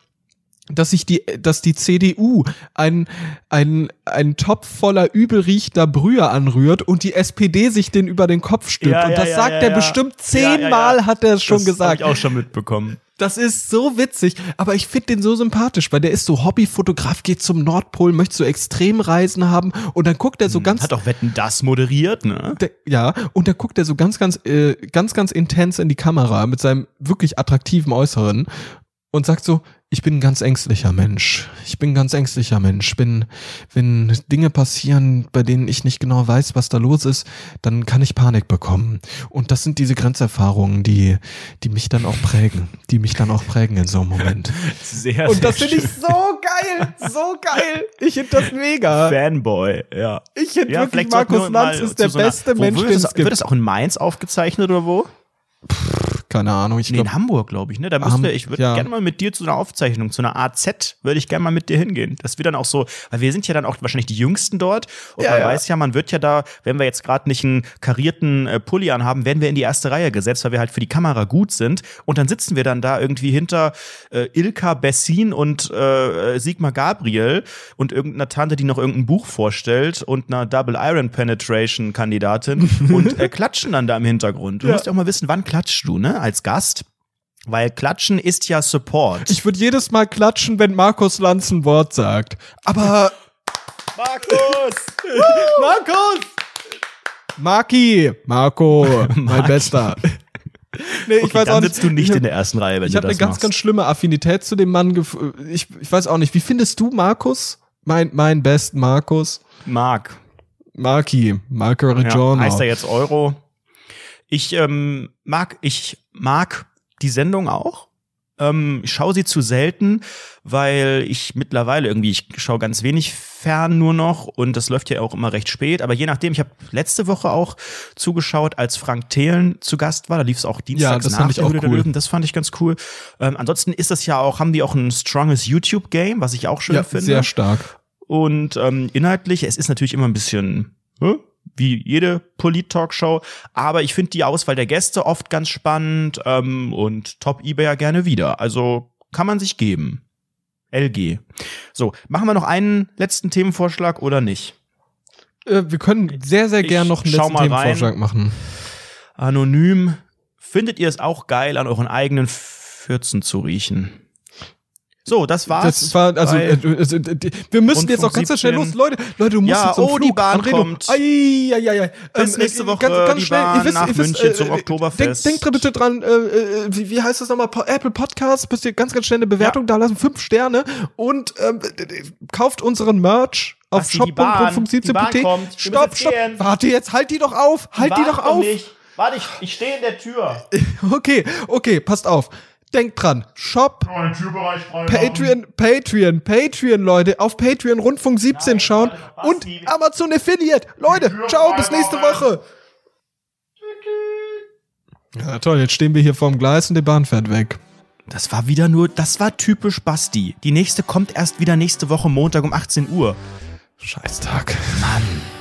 S2: dass sich die, dass die CDU ein, ein, ein Topf voller übelriechender Brühe anrührt und die SPD sich den über den Kopf stülpt.
S1: Ja,
S2: und
S1: ja,
S2: das
S1: ja,
S2: sagt er bestimmt zehnmal, hat er es schon
S1: das
S2: gesagt.
S1: Hab ich auch schon mitbekommen.
S2: Das ist so witzig, aber ich finde den so sympathisch, weil der ist so Hobbyfotograf, geht zum Nordpol, möchte so Extremreisen haben und dann guckt er so ganz
S1: Hat auch Wetten das moderiert, ne?
S2: der, ja, und da guckt er so ganz, ganz, äh, ganz, ganz intens in die Kamera mit seinem wirklich attraktiven Äußeren und sagt so, ich bin ein ganz ängstlicher Mensch. Ich bin ein ganz ängstlicher Mensch. Bin, wenn Dinge passieren, bei denen ich nicht genau weiß, was da los ist, dann kann ich Panik bekommen. Und das sind diese Grenzerfahrungen, die, die mich dann auch prägen, die mich dann auch prägen in so einem Moment.
S1: Sehr,
S2: Und das finde ich so geil, so geil. Ich finde das mega.
S1: Fanboy, ja.
S2: Ich finde
S1: Ja,
S2: wirklich, Markus Lanz ist der
S1: so einer-
S2: beste Mensch, den es gibt.
S1: Wird das auch in Mainz aufgezeichnet oder wo?
S2: Keine Ahnung, ich
S1: Nee, in
S2: glaube,
S1: Hamburg, glaube ich, ne? Da müsste, ich würde
S2: ja.
S1: gerne mal mit dir zu einer Aufzeichnung, zu einer AZ, würde ich gerne mal mit dir hingehen. Das wird dann auch so, weil wir sind ja dann auch wahrscheinlich die Jüngsten dort. Und
S2: Ja,
S1: man
S2: ja.
S1: weiß ja, man wird ja da, wenn wir jetzt gerade nicht einen karierten äh, Pulli anhaben, werden wir in die erste Reihe gesetzt, weil wir halt für die Kamera gut sind. Und dann sitzen wir dann da irgendwie hinter äh, Ilka Bessin und äh, Sigmar Gabriel und irgendeiner Tante, die noch irgendein Buch vorstellt und einer Double Iron Penetration Kandidatin und äh, klatschen dann da im Hintergrund. Du
S2: Ja.
S1: musst ja auch mal wissen, wann klatschst du, ne? Als Gast. Weil Klatschen ist ja Support.
S2: ich würde jedes Mal klatschen, wenn Markus Lanz ein Wort sagt. Aber
S1: Markus!
S2: Markus! Marki! Marco, mein. Bester. Nee,
S1: Okay, dann sitzt du nicht
S2: ich
S1: in der ersten Reihe, wenn
S2: Ich
S1: du
S2: habe
S1: das
S2: eine ganz,
S1: machst.
S2: ganz schlimme Affinität zu dem Mann. Ich, ich weiß auch nicht. Wie findest du Markus? Mein, mein Best Markus?
S1: Mark.
S2: Marki, Marco
S1: Ja,
S2: Reggiano.
S1: heißt er jetzt Euro. Ich ähm, mag, ich mag die Sendung auch. Ähm, ich schaue sie zu selten, weil ich mittlerweile irgendwie, ich schaue ganz wenig fern nur noch und das läuft ja auch immer recht spät. Aber je nachdem, ich habe letzte Woche auch zugeschaut, als Frank Thelen zu Gast war. Da lief es auch dienstags
S2: das
S1: nach der
S2: cool.
S1: Löwen. Das fand ich ganz cool. Ähm, ansonsten ist das ja auch, haben die auch ein stronges YouTube-Game, was ich auch schön
S2: ja,
S1: finde.
S2: sehr stark.
S1: Und ähm, inhaltlich, es ist natürlich immer ein bisschen hä? Wie jede Polit-Talkshow, aber ich finde die Auswahl der Gäste oft ganz spannend ähm, und Top eBay ja gerne wieder. Also kann man sich geben. LG. So, machen wir noch einen letzten Themenvorschlag oder nicht?
S2: Äh, wir können sehr, sehr
S1: Ich
S2: gern noch einen letzten
S1: mal rein.
S2: Themenvorschlag machen.
S1: Anonym. Findet ihr es auch geil, an euren eigenen Fürzen zu riechen? So, das war's.
S2: Das war, also, äh, äh, äh, wir müssen jetzt auch ganz, schnell los.
S1: 17.
S2: Leute, Leute, du musst
S1: Ja,
S2: jetzt
S1: oh,
S2: Flug.
S1: die Bahn
S2: Anredo.
S1: kommt.
S2: Ai, ai, ai, ai.
S1: Bis
S2: Ähm,
S1: nächste
S2: äh,
S1: Woche
S2: ganz, ganz
S1: die
S2: schnell.
S1: Bahn
S2: Ihr wisst,
S1: nach
S2: ihr wisst,
S1: München
S2: äh,
S1: zum Oktoberfest.
S2: Denkt, denkt bitte dran, äh, wie, wie heißt das nochmal? Apple Podcast, müsst ihr ganz, ganz schnell eine Bewertung da lassen. Fünf Sterne. Und ähm, äh, äh, kauft unseren Merch auf
S1: Basti, die Bahn- die Bahn
S2: shop.rundfunk17.pt.
S1: kommt. Wir
S2: Stopp, stopp. Warte jetzt, halt die doch auf. Halt die doch auf.
S1: Warte, ich, ich stehe in der Tür.
S2: Okay, okay, passt auf. Denkt dran, Shop, Patreon, Patreon, Patreon, Leute, auf Patreon Rundfunk 17
S1: Nein,
S2: schauen
S1: warte,
S2: und. Amazon Affiliate. Leute, ciao, bis nächste. Woche. Ja, toll, jetzt stehen wir hier vorm Gleis und die Bahn fährt weg.
S1: Das war wieder nur, das war typisch Basti. Die nächste kommt erst wieder nächste Woche Montag um 18 Uhr.
S2: Scheißtag.
S1: Mann.